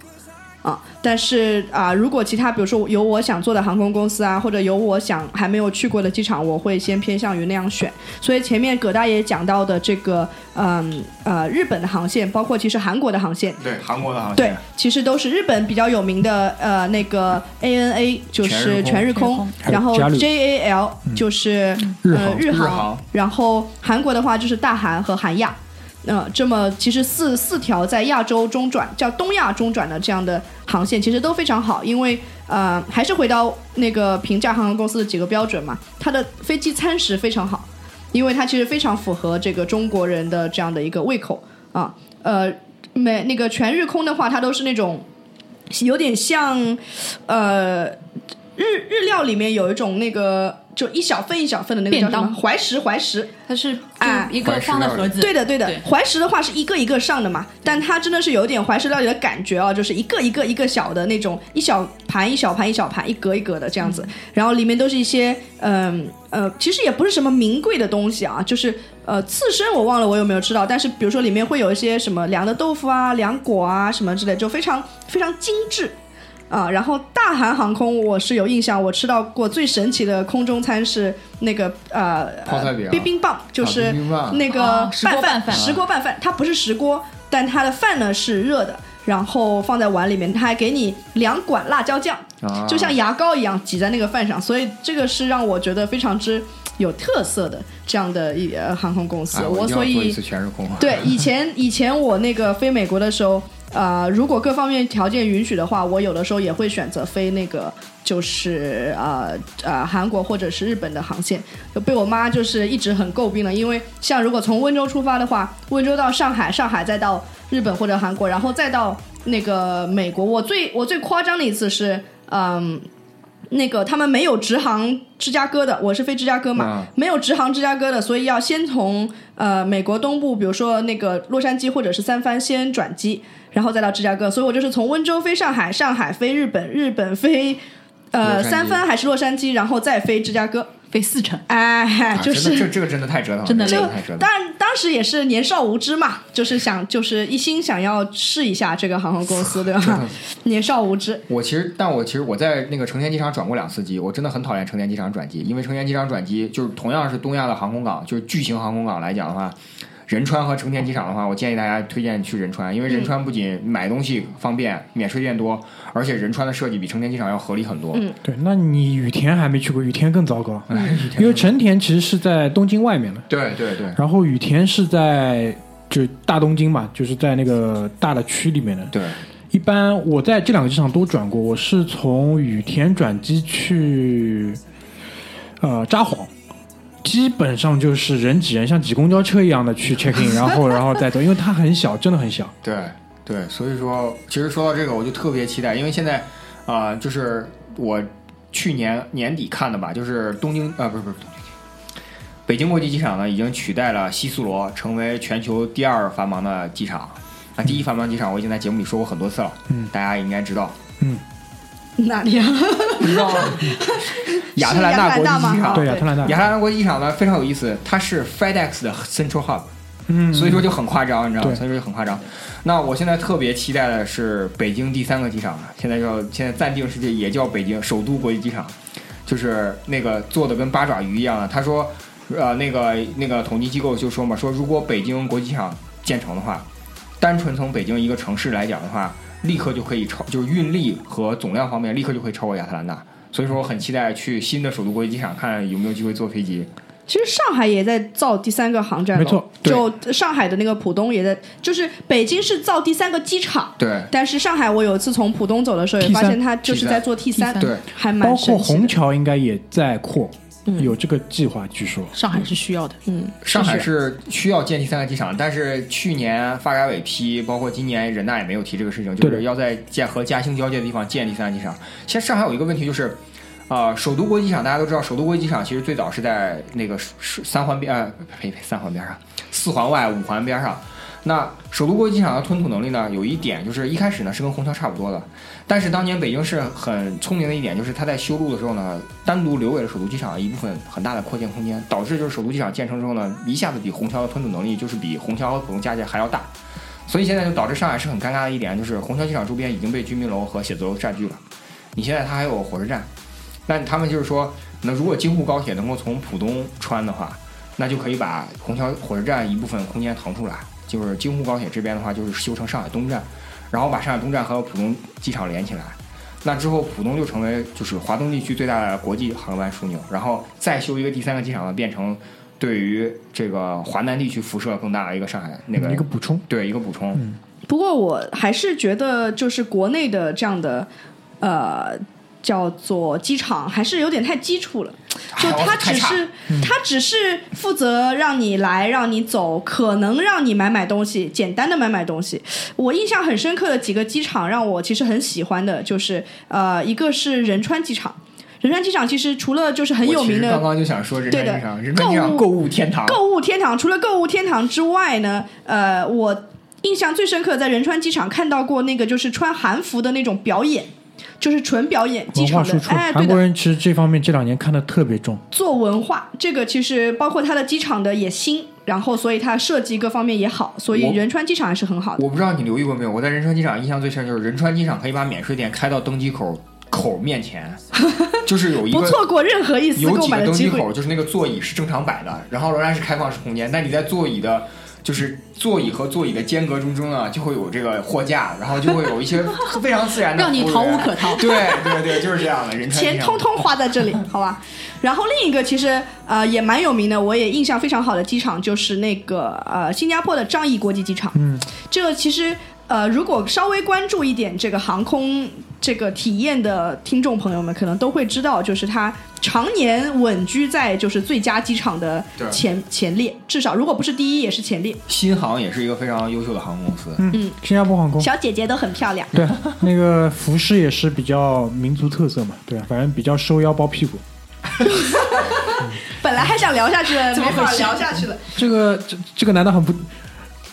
啊，但是啊、如果其他比如说有我想做的航空公司啊，或者有我想还没有去过的机场，我会先偏向于那样选。所以前面葛大爷讲到的这个，嗯呃，日本的航线，包括其实韩国的航线，对，韩国的航线。对，，其实都是日本比较有名的，呃，那个 ANA 就是全日空，日空然后 JAL 就是、嗯呃日日航。然后韩国的话就是大韩和韩亚。呃，这么其实四四条在亚洲中转叫东亚中转的这样的航线，其实都非常好，因为呃还是回到那个评价航空公司的几个标准嘛，它的飞机餐食非常好，因为它其实非常符合这个中国人的这样的一个胃口啊。呃，美那个全日空的话，它都是那种有点像呃日日料里面有一种那个就一小份一小份的那个叫什么怀石怀石。它是就哎一个怀石料理放的盒子，对的，对的。怀石的话是一个一个上的嘛，但它真的是有点怀石料理的感觉啊，就是一个一个一个小的那种，一小盘一小盘一小盘，一格一格的这样子，然后里面都是一些嗯呃其实也不是什么名贵的东西啊，就是呃刺身我忘了我有没有吃到，但是比如说里面会有一些什么凉的豆腐啊、凉果啊什么之类，就非常非常精致。啊，然后大韩航空我是有印象，我吃到过最神奇的空中餐是那个呃泡菜饼啊冰冰棒，就是那个拌饭石锅拌饭，它不是石锅，但它的饭呢是热的，然后放在碗里面，它还给你两管辣椒酱，啊就像牙膏一样挤在那个饭上，所以这个是让我觉得非常之有特色的这样的一呃航空公司。哎我所以。对，以前以前我那个飞美国的时候，呃，如果各方面条件允许的话，我有的时候也会选择飞那个就是呃呃韩国或者是日本的航线，就被我妈就是一直很诟病了，因为像如果从温州出发的话，温州到上海，上海再到日本或者韩国，然后再到那个美国，我最我最夸张的一次是，嗯。那个他们没有直航芝加哥的，我是飞芝加哥嘛，啊没有直航芝加哥的，所以要先从呃美国东部，比如说那个洛杉矶或者是三藩先转机，然后再到芝加哥。所以我就是从温州飞上海，上海飞日本，日本飞呃三藩还是洛杉矶，然后再飞芝加哥。飞四成。哎，啊就是这这个真的太折腾了，真的累这个太折腾了。当然，当时也是年少无知嘛，就是想，就是一心想要试一下这个航空公司，对吧？年少无知。我其实，但我其实我在那个成田机场转过两次机，我真的很讨厌成田机场转机，因为成田机场转机就是同样是东亚的航空港，就是巨型航空港来讲的话，仁川和成田机场的话，我建议大家推荐去仁川，因为仁川不仅买东西方便，免税店多，而且仁川的设计比成田机场要合理很多。嗯。对，那你羽田还没去过，羽田更糟糕，哎，因为成田其实是在东京外面的，对对对。然后羽田是在就大东京嘛，就是在那个大的区里面的。对，一般我在这两个机场都转过，我是从羽田转机去呃札幌，基本上就是人挤人，像挤公交车一样的去 check in，然后然后再走，因为它很小，真的很小。对对，所以说，其实说到这个，我就特别期待，因为现在啊、就是我去年年底看的吧，就是东京啊、不是不是东京，北京国际机场呢已经取代了西苏罗，成为全球第二繁忙的机场。啊，第一繁忙机场我已经在节目里说过很多次了，嗯大家应该知道，哪里啊？你知道吗？亚特兰大国际机场，对，亚特兰大。亚特兰大国际机场呢非常有意思，它是 FedEx 的 Central Hub。嗯所以说就很夸张，你知道吗？所以说就很夸张。那我现在特别期待的是北京第三个机场，现在叫现在暂定是也叫北京首都国际机场，就是那个做的跟八爪鱼一样的。他说，呃，那个那个统计机构就说嘛，说如果北京国际机场建成的话，单纯从北京一个城市来讲的话，立刻就可以超，就是运力和总量方面立刻就可以超过亚特兰大。所以说我很期待去新的首都国际机场，看有没有机会坐飞机。其实上海也在造第三个航站楼，没错就上海的那个浦东也在，就是北京是造第三个机场，对但是上海我有一次从浦东走的时候，也发现它就是在做 T 三，对，还蛮包括虹。桥应该也在扩，嗯有这个计划，据说。上海是需要的。嗯，上海是需要建第三个机场，但是去年发改委批，包括今年人大也没有提这个事情，就是要在建和嘉兴交界的地方建第三个机场。现在上海有一个问题就是，啊、首都国际机场大家都知道，首都国际机场其实最早是在那个是三环边，呃，呸呸，三环边上，四环外五环边上。那首都国际机场的吞吐能力呢，有一点就是一开始呢是跟虹桥差不多的，但是当年北京市很聪明的一点就是它在修路的时候呢，单独留给了。首都机场一部分很大的扩建空间，导致就是首都机场建成之后呢，一下子比虹桥的吞吐能力就是比虹桥和浦东加起来还要大，所以现在就导致上海市很尴尬的一点就是虹桥机场周边已经被居民楼和写字楼占据了，你现在它还有火车站，那他们就是说，那如果京沪高铁能够从浦东穿的话，那就可以把虹桥火车站一部分空间腾出来，就是京沪高铁这边的话，就是修成上海东站，然后把上海东站和浦东机场连起来。那之后，浦东就成为就是华东地区最大的国际航班枢纽，然后再修一个第三个机场呢，变成对于这个华南地区辐射更大的一个上海那个一个补充，对一个补充。不过我还是觉得，就是国内的这样的呃叫做机场，还是有点太基础了。就它哎太差只是他只是负责让你来让你走，可能让你买买东西，简单的买买东西。我印象很深刻的几个机场，让我其实很喜欢的，就是呃，一个是仁川机场。仁川机场其实除了就是很有名的刚刚就想说仁川对的机场，仁川机场购物天堂，购物天堂，除了购物天堂之外呢，呃，我印象最深刻，在仁川机场看到过那个就是穿韩服的那种表演，就是纯表演机场的。哎，韩国人其实这方面这两年看的特别重。做文化，这个其实包括它的机场的也新，然后所以它设计各方面也好，所以仁川机场还是很好的。我不知道你留意过没有，我在仁川机场印象最深就是仁川机场可以把免税店开到登机口口面前，就是有一个不错过任何一次购有几个买的机会。登机口，就是那个座椅是正常摆的，然后仍然是开放式空间，但你在座椅的。就是座椅和座椅的间隔中中啊，就会有这个货架，然后就会有一些 非常自然的让你逃无可逃对对对，就是这样的。仁川机场钱通通花在这里，好吧。然后另一个其实呃也蛮有名的，我也印象非常好的机场就是那个呃新加坡的樟宜国际机场。嗯，这个其实呃如果稍微关注一点这个航空这个体验的听众朋友们，可能都会知道，就是它常年稳居在就是最佳机场的前前列，至少如果不是第一也是前列。新航也是一个非常优秀的航空公司。嗯，新加坡航空，小姐姐都很漂亮。对，那个服饰也是比较民族特色嘛，对吧？反正比较收腰包屁股。本来还想聊下去的，没法怎么回事聊下去了。这个这这个难道很不，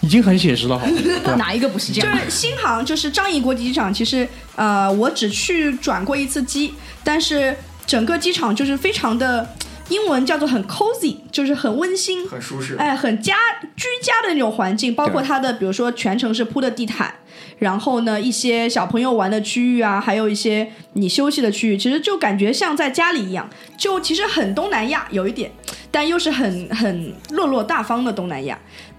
已经很写实了，好吗？对吧？哪一个不是这样？就是新航，就是樟宜国际机场，其实呃，我只去转过一次机，但是整个机场就是非常的，英文叫做很 cozy，就是很温馨，很舒适，哎，很家居家的那种环境，包括它的，比如说全程是铺的地毯，然后呢，一些小朋友玩的区域啊，还有一些你休息的区域，其实就感觉像在家里一样，就其实很东南亚有一点，但又是很很落落大方的东南亚。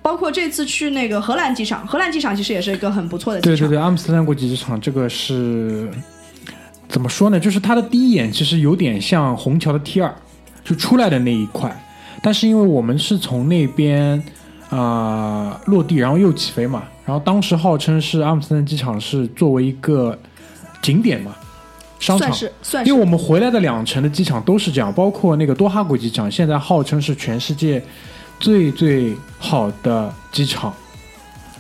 包括这次去那个荷兰机场，荷兰机场其实也是一个很不错的机场。对对对，阿姆斯特丹国际机场这个是怎么说呢？就是它的第一眼其实有点像虹桥的 T 二，就出来的那一块，但是因为我们是从那边啊、呃落地，然后又起飞嘛，然后当时号称是阿姆斯特丹机场是作为一个景点嘛，商场算。是算是因为我们回来的两城的机场都是这样，包括那个多哈国际机场，现在号称是全世界最最好的机场。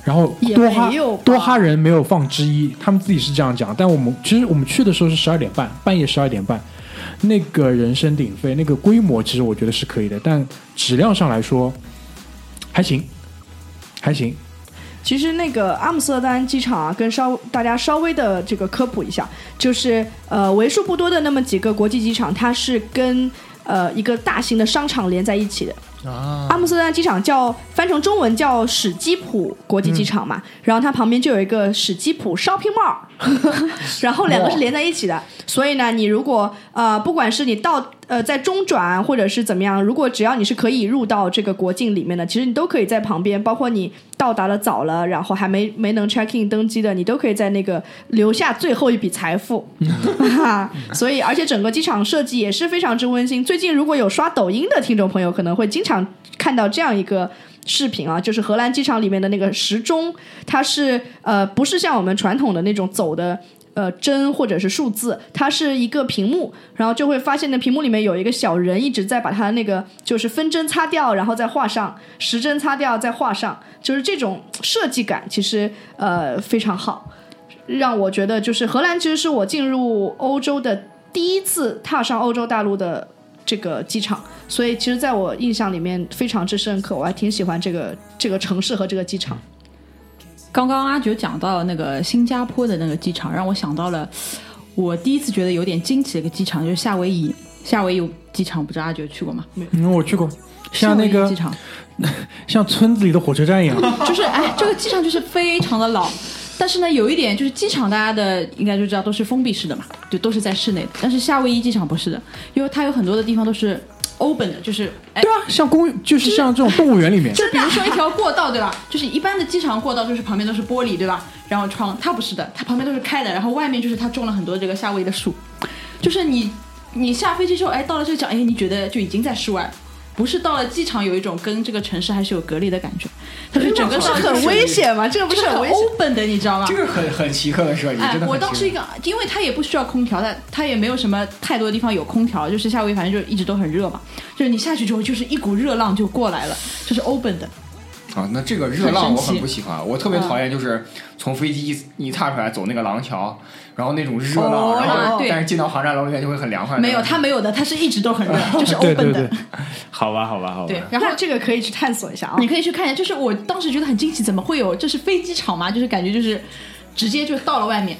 然后也多哈没有多哈人没有放之一，他们自己是这样讲。但我们其实我们去的时候是十二点半，半夜十二点半，那个人声鼎沸，那个规模其实我觉得是可以的，但质量上来说还行，还行。其实那个阿姆斯特丹机场啊，跟稍大家稍微的这个科普一下，就是呃为数不多的那么几个国际机场，它是跟呃一个大型的商场连在一起的。啊阿姆斯特丹机场叫翻成中文叫史基普国际机场嘛，然后它旁边就有一个史基普 shopping mall，然后两个是连在一起的。所以呢，你如果呃，不管是你到呃在中转或者是怎么样，如果只要你是可以入到这个国境里面的，其实你都可以在旁边，包括你到达的早了，然后还没没能 check in 登机的，你都可以在那个留下最后一笔财富。所以，而且整个机场设计也是非常之温馨。最近如果有刷抖音的听众朋友，可能会经常看到这样一个视频啊，就是荷兰机场里面的那个时钟，它是呃不是像我们传统的那种走的。呃，针或者是数字，它是一个屏幕，然后就会发现那屏幕里面有一个小人一直在把它那个就是分针擦掉，然后再画上，时针擦掉再画上，就是这种设计感其实呃非常好。让我觉得就是荷兰其实是我进入欧洲的第一次踏上欧洲大陆的这个机场，所以其实在我印象里面非常之深刻，我还挺喜欢这个这个城市和这个机场。刚刚阿九讲到那个新加坡的那个机场，让我想到了我第一次觉得有点惊奇的一个机场，就是夏威夷。夏威夷机场，不知道阿九去过吗？嗯，我去过，像那个机场，像村子里的火车站一样。就是哎，这个机场就是非常的老，但是呢，有一点就是机场大家的应该就知道都是封闭式的嘛，就都是在室内的。但是夏威夷机场不是的，因为它有很多的地方都是 open 的，就是哎对。啊，像公就是像这种动物园里面，就比如说一条过道，对吧？就是一般的机场过道，就是旁边都是玻璃，对吧？然后窗，它不是的，它旁边都是开的，然后外面就是它种了很多这个夏威夷的树，就是你你下飞机之后，哎，到了这个角，哎，你觉得就已经在室外了，不是到了机场有一种跟这个城市还是有隔离的感觉，它是整个是很危险嘛？这个不是是很很危险？open 的，你知道吗这？个很很奇特的设计，哎真的，我当时一个，因为它也不需要空调，但它也没有什么太多的地方有空调，就是夏威夷反正就一直都很热嘛，就是你下去之后就是一股热浪就过来了，就是 open 的，啊，那这个热浪我很不喜欢，我特别讨厌就是从飞机一一踏出来走那个廊桥，然后那种热闹，哦然后对但是进到航站楼里面就会很凉快。没有它没有的，它是一直都很热，就是 对 open 的。对对，好吧，好吧，好吧。对，然后这个可以去探索一下啊你。可以去看一下，就是我当时觉得很惊喜，怎么会有这是飞机场吗？就是感觉就是直接就到了外面。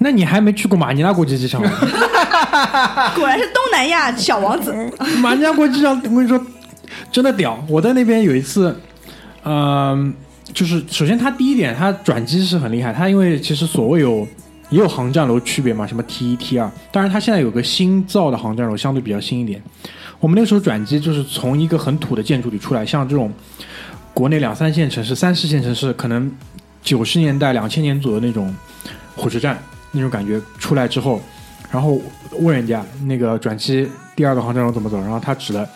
那你还没去过马尼拉国际机场吗？果然是东南亚小王子。马尼拉国际机场，我跟你说，真的屌！我在那边有一次，嗯、就是首先它第一点，它转机是很厉害。它因为其实所谓有也有航站楼区别嘛，什么 T 一 T 二，当然它现在有个新造的航站楼，相对比较新一点。我们那时候转机就是从一个很土的建筑里出来，像这种国内两三线城市、三四线城市，可能九十年代、两千年左右那种火车站那种感觉出来之后，然后问人家那个转机第二个航站楼怎么走，然后他指了，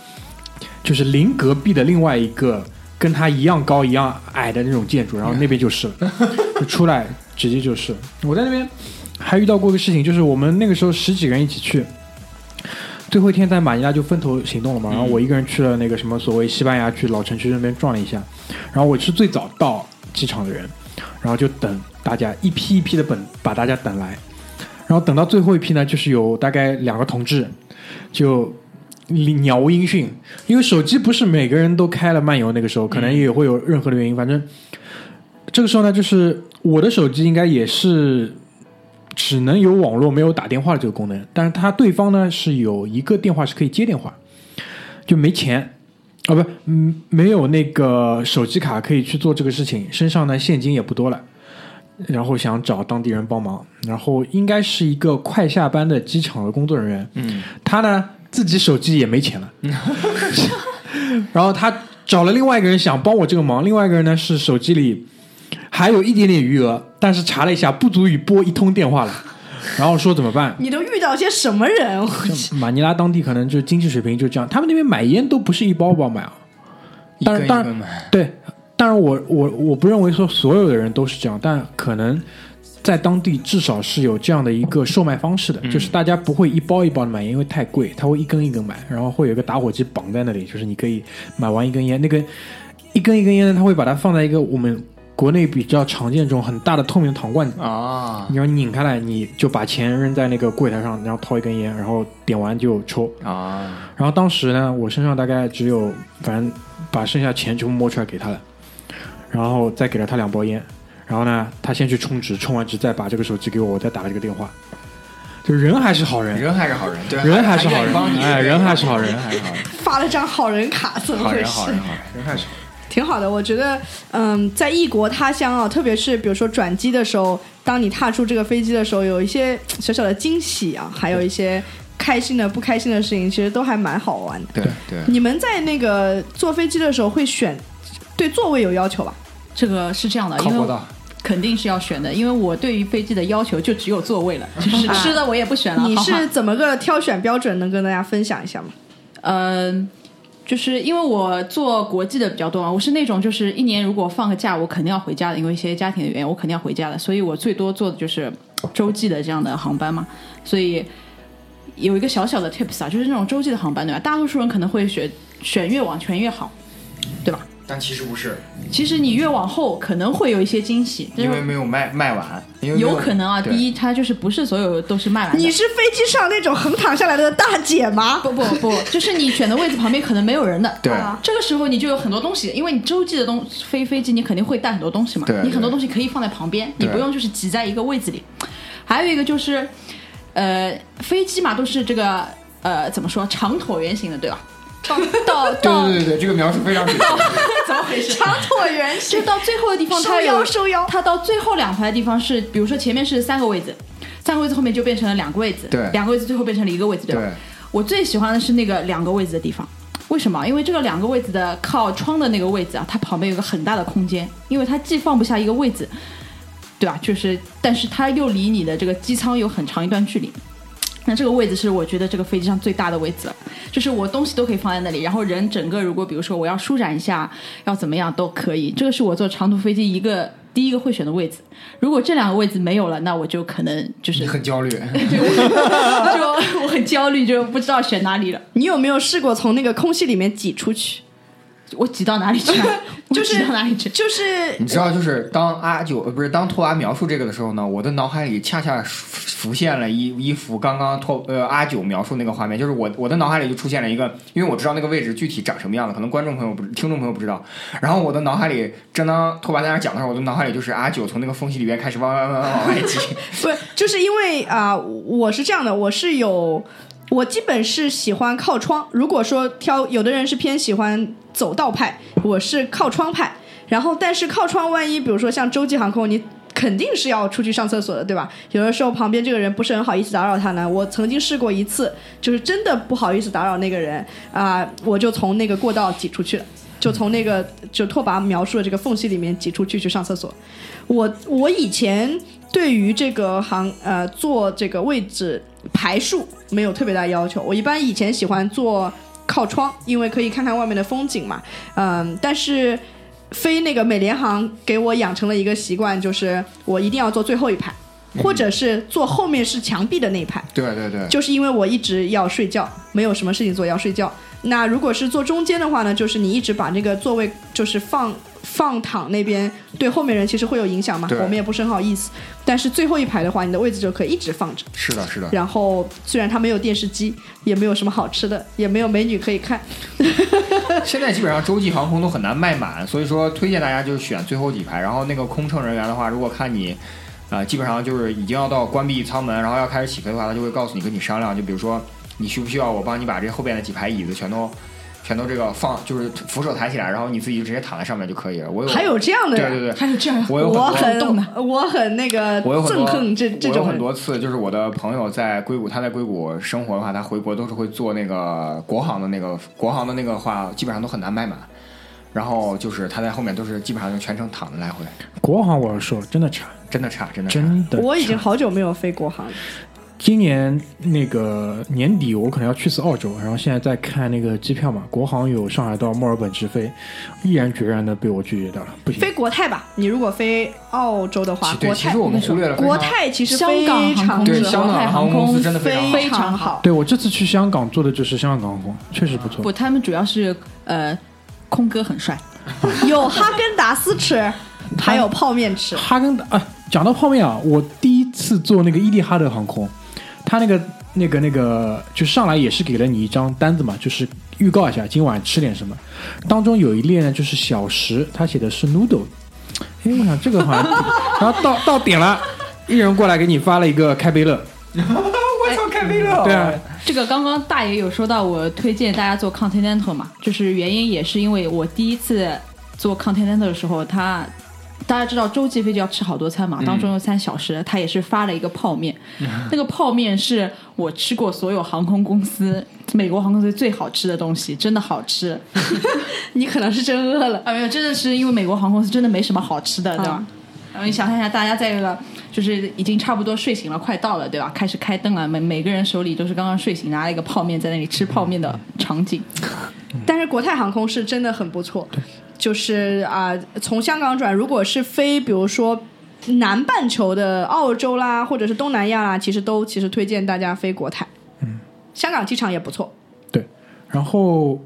就是临隔壁的另外一个跟他一样高、一样矮的那种建筑，然后那边就是了，就出来直接就是。我在那边还遇到过一个事情，就是我们那个时候十几个人一起去。最后一天在马尼拉就分头行动了嘛，然后我一个人去了那个什么所谓西班牙去老城区那边转了一下，然后我是最早到机场的人，然后就等大家一批一批的等把大家等来，然后等到最后一批呢，就是有大概两个同志就鸟无音讯，因为手机不是每个人都开了漫游，那个时候可能也会有任何的原因，反正这个时候呢，就是我的手机应该也是只能有网络没有打电话的这个功能，但是他对方呢是有一个电话是可以接电话，就没钱。啊不，嗯，没有那个手机卡可以去做这个事情，身上呢现金也不多了，然后想找当地人帮忙，然后应该是一个快下班的机场的工作人员，嗯，他呢自己手机也没钱了，然后他找了另外一个人想帮我这个忙，另外一个人呢是手机里还有一点点余额，但是查了一下不足以拨一通电话了，然后说怎么办？你都遇到些什么人？我马尼拉当地可能就是经济水平就这样，他们那边买烟都不是一包包买啊，一当然当然。对，当然我我我不认为说所有的人都是这样，但可能在当地至少是有这样的一个售卖方式的，就是大家不会一包一包的买烟，因为太贵，他会一根一根买，然后会有一个打火机绑在那里，就是你可以买完一根烟，那个一根一根烟呢，他会把它放在一个我们国内比较常见这种很大的透明糖罐子。啊你要拧开来，你就把钱扔在那个柜台上，然后掏一根烟，然后点完就抽。啊！然后当时呢，我身上大概只有，反正把剩下钱全部摸出来给他了，然后再给了他两包烟，然后呢，他先去充值，充完值再把这个手机给我，我再打了这个电话。就人还是好人，人还是好人，对，人还是好人哎人还是好人人还是好人，发了张好人卡，怎么好人，回事？好人，好人，人还是好人。挺好的，我觉得，嗯，在异国他乡啊，特别是比如说转机的时候，当你踏出这个飞机的时候，有一些小小的惊喜啊，还有一些开心的、不开心的事情，其实都还蛮好玩的。对对，你们在那个坐飞机的时候会选对座位有要求吧？这个是这样的，因为。肯定是要选的，因为我对于飞机的要求就只有座位了，就是 吃的我也不选了。你是怎么个挑选标准？能跟大家分享一下吗？嗯，就是因为我做国际的比较多嘛，我是那种就是一年如果放个假，我肯定要回家的，因为一些家庭的原因，我肯定要回家的，所以我最多做的就是洲际的这样的航班嘛，所以有一个小小的 tips 啊，就是那种洲际的航班对吧？大多数人可能会选选越往前越好，对吧？但其实不是，其实你越往后可能会有一些惊喜，因为没有卖卖完，因为有可能啊。第一，它就是不是所有都是卖完的。你是飞机上那种横躺下来的大姐吗？不不不，就是你选的位置旁边可能没有人的。对啊这个时候你就有很多东西，因为你洲际的东飞飞机，你肯定会带很多东西嘛。对你很多东西可以放在旁边，你不用就是挤在一个位置里。还有一个就是，呃，飞机嘛都是这个呃怎么说长椭圆形的，对吧？到到 对到对对对，这个描述非常准确。怎么回事？长椭圆形就，到最后的地方，收它有腰收腰。它到最后两排的地方是，比如说前面是三个位置，三个位置后面就变成了两个位置，对两个位置最后变成了一个位置，对吧？对，我最喜欢的是那个两个位置的地方，为什么？因为这个两个位置的靠窗的那个位置啊，它旁边有个很大的空间，因为它既放不下一个位置，对吧？就是，但是它又离你的这个机舱有很长一段距离。那这个位置是我觉得这个飞机上最大的位置了，就是我东西都可以放在那里，然后人整个如果比如说我要舒展一下，要怎么样都可以。这个是我坐长途飞机一个第一个会选的位置。如果这两个位置没有了，那我就可能就是你很焦虑。就我很焦虑，就不知道选哪里了。你有没有试过从那个空隙里面挤出去？我挤到哪里去啊？就是挤到哪里去？就是你知道，就是当阿九呃不是当拓跋描述这个的时候呢，我的脑海里恰恰浮浮现了一一幅刚刚拓呃阿九描述那个画面，就是我我的脑海里就出现了一个，因为我知道那个位置具体长什么样子，可能观众朋友不听众朋友不知道。然后我的脑海里，正当拓跋在那讲的时候，我的脑海里就是阿九从那个缝隙里边开始往往往往往外挤。不是，就是因为啊、我是这样的，我是有，我基本是喜欢靠窗。如果说挑，有的人是偏喜欢走道派，我是靠窗派。然后，但是靠窗，万一比如说像洲际航空，你肯定是要出去上厕所的，对吧？有的时候旁边这个人不是很好意思打扰他呢。我曾经试过一次，就是真的不好意思打扰那个人啊、我就从那个过道挤出去了。就从那个就拓跋描述的这个缝隙里面挤出去去上厕所。我我以前对于这个行呃坐这个位置排数没有特别大要求，我一般以前喜欢坐靠窗，因为可以看看外面的风景嘛。嗯，但是飞那个美联航给我养成了一个习惯，就是我一定要坐最后一排，或者是坐后面是墙壁的那一排。对对对，就是因为我一直要睡觉，没有什么事情做要睡觉。那如果是坐中间的话呢，就是你一直把那个座位就是放放躺那边，对后面人其实会有影响嘛。我们也不是很好意思。但是最后一排的话，你的位置就可以一直放着。是的，是的。然后虽然它没有电视机，也没有什么好吃的，也没有美女可以看，现在基本上洲际航空都很难卖满，所以说推荐大家就选最后几排。然后那个空乘人员的话，如果看你，呃，基本上就是已经要到关闭舱门，然后要开始起飞的话，他就会告诉你跟你商量，就比如说你需不需要我帮你把这后边的几排椅子全都全都这个放，就是扶手抬起来，然后你自己就直接躺在上面就可以了。我有还有这样的人，对对对，还有这样我有我很我很那个我有很多憎恨这这我有很。多次，就是我的朋友在硅谷，他在硅谷生活的话，他回国都是会坐那个国航的那个国航的那个话，基本上都很难买满。然后就是他在后面都是基本上就全程躺着来回，国航我要说真的差，真的差，真的差。真的。我已经好久没有飞国航了。今年那个年底我可能要去次澳洲，然后现在在看那个机票嘛，国航有上海到墨尔本直飞，毅然决然的被我拒绝掉了，不行。飞国泰吧，你如果飞澳洲的话，国泰其实我们忽略了国泰其实香非港航空对常之好香港航空公司真的非常好非常好。对我这次去香港坐的就是香港航空，确实不错。不，他们主要是呃，空哥很帅，有哈根达斯吃，还有泡面吃。哈根达啊，讲到泡面啊，我第一次坐那个伊利哈德航空，他那个那个那个就上来也是给了你一张单子嘛，就是预告一下今晚吃点什么。当中有一列呢就是小食，他写的是 noodle，哎，我想这个好像，然后到到点了，一人过来给你发了一个开杯乐，我操，开杯乐。对啊，这个刚刚大爷有说到我推荐大家做 Continental 嘛，就是原因也是因为我第一次做 Continental 的时候，他大家知道洲际飞机要吃好多餐嘛，当中有三小时，他也是发了一个泡面，那个泡面是我吃过所有航空公司美国航空公司最好吃的东西，真的好吃。你可能是真饿了。啊，没有，真的是因为美国航空公司真的没什么好吃的，对吧？然后你想象一下，大家在这个就是已经差不多睡醒了，快到了，对吧？开始开灯了，每每个人手里都是刚刚睡醒，拿了一个泡面在那里吃泡面的场景。但是国泰航空是真的很不错，就是啊、从香港转，如果是飞，比如说南半球的澳洲啦，或者是东南亚啦，其实都其实推荐大家飞国泰。嗯，香港机场也不错。对，然后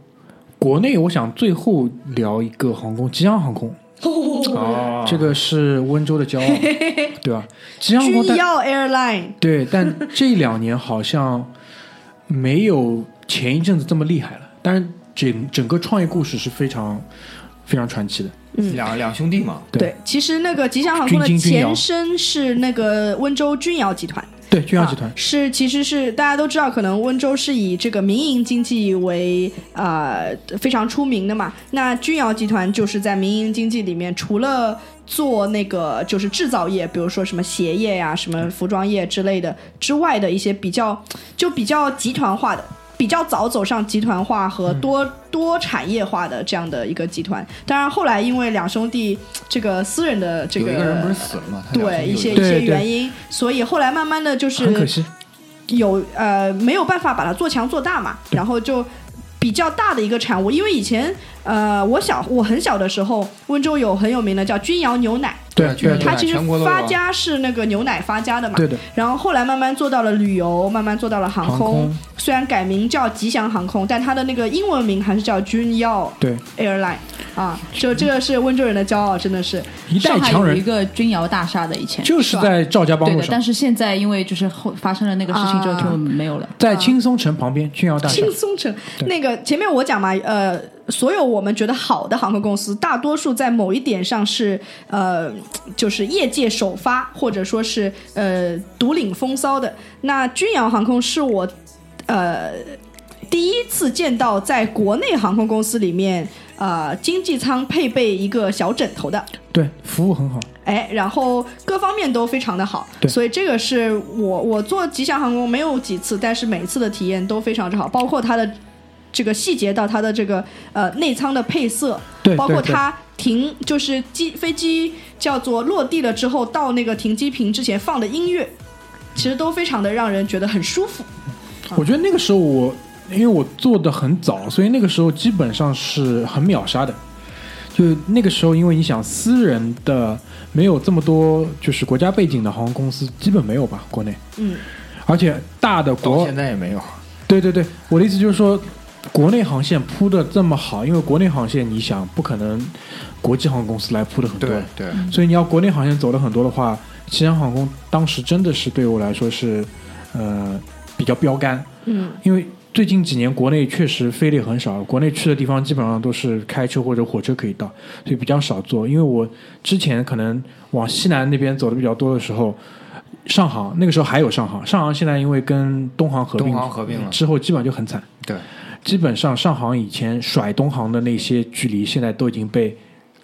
国内我想最后聊一个航空，吉祥航空，哦，这个是温州的骄傲，对吧？吉祥航空但君耀 Airline 对，但这两年好像没有前一阵子这么厉害了。但是整整个创业故事是非常非常传奇的。嗯两两兄弟嘛，对对，其实那个吉祥航空的前身是那个温州君瑶集团。对，君瑶集团啊、是其实是大家都知道，可能温州是以这个民营经济为呃非常出名的嘛。那君瑶集团就是在民营经济里面，除了做那个就是制造业，比如说什么鞋业呀、什么服装业之类的之外的一些比较就比较集团化的。比较早走上集团化和多、多产业化的这样的一个集团，当然后来因为两兄弟这个私人的这个有一个人不是死了吗？他两兄弟对一些一些对对。原因，所以后来慢慢的就是很可惜，有呃没有办法把它做强做大嘛，然后就比较大的一个产物。因为以前呃我小我很小的时候，温州有很有名的叫君瑶牛奶，对对对它其实发家是那个牛奶发家的嘛。对的，然后后来慢慢做到了旅游，慢慢做到了航空。航空。虽然改名叫吉祥航空，但它的那个英文名还是叫君耀对。Airline 啊，就这个是温州人的骄傲，真的是。一代上海强人。有一个君瑶大厦的，以前就是在赵家浜对的，路上。但，是现在因为就是后发生了那个事情之后啊。就没有了。在青松城旁边，君瑶大厦。轻。松城那个前面我讲嘛，呃，所有我们觉得好的航空公司，大多数在某一点上是呃，就是业界首发，或者说是呃独领风骚的。那君瑶航空是我呃第一次见到在国内航空公司里面呃经济舱配备一个小枕头的。对，服务很好。哎，然后各方面都非常的好，对所以这个是我我做吉祥航空没有几次，但是每次的体验都非常之好，包括它的这个细节到它的这个呃内舱的配色，对包括它停就是机飞机叫做落地了之后到那个停机坪之前放的音乐，其实都非常的让人觉得很舒服。我觉得那个时候我，因为我做的很早，所以那个时候基本上是很秒杀的。就那个时候，因为你想，私人的没有这么多，就是国家背景的航空公司，基本没有吧，国内。嗯，而且大的国现在也没有。对对对，我的意思就是说，国内航线铺的这么好，因为国内航线你想不可能国际航空公司来铺的很多，对对，所以你要国内航线走的很多的话，吉祥航空当时真的是对我来说是呃比较标杆，嗯，因为最近几年国内确实飞的也很少，国内去的地方基本上都是开车或者火车可以到，所以比较少坐。因为我之前可能往西南那边走的比较多的时候。上航那个时候还有上航，上航现在因为跟东航合并，东航合并了之后，基本上就很惨。对，基本上上航以前甩东航的那些距离，现在都已经被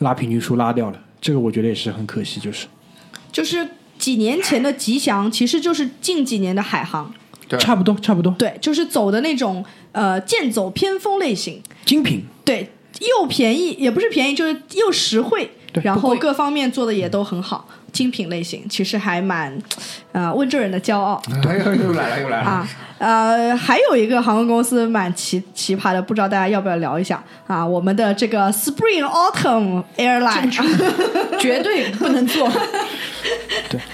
拉平均数拉掉了。这个我觉得也是很可惜，就是就是几年前的吉祥，其实就是近几年的海航，对差不多，差不多，对，就是走的那种呃剑走偏锋类型。精品。对，又便宜也不是便宜，就是又实惠，然后各方面做的也都很好，精品类型，其实还蛮，呃，温州人的骄傲。哎呦，又来了又来了。啊。呃，还有一个航空公司蛮奇奇葩的，不知道大家要不要聊一下。啊？我们的这个 Spring Autumn Airline，绝对不能做，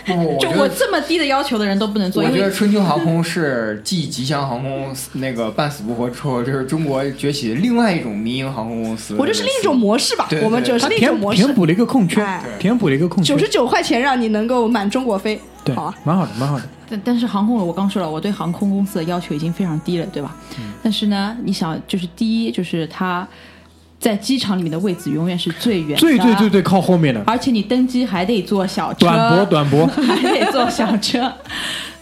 不不，我 就我。这么低的要求的人都不能做，我觉得春秋航空是继吉祥航空那个半死不活之后，就是中国崛起的另外一种民营航空公司。我这是另一种模式吧对，对我们就是另一种模式。填填，补了一个空缺哎，填补了一个空缺。九，十九块钱让你能够满中国飞，对好啊，，蛮好的，蛮好的。但但是航空，我刚说了，我对航空公司的要求已经非常低了，对吧？但是呢，你想，就是第一，就是它在机场里面的位置永远是最远的，最最最最靠后面的。而且你登机还得坐小车，短驳 短驳，还得坐小车，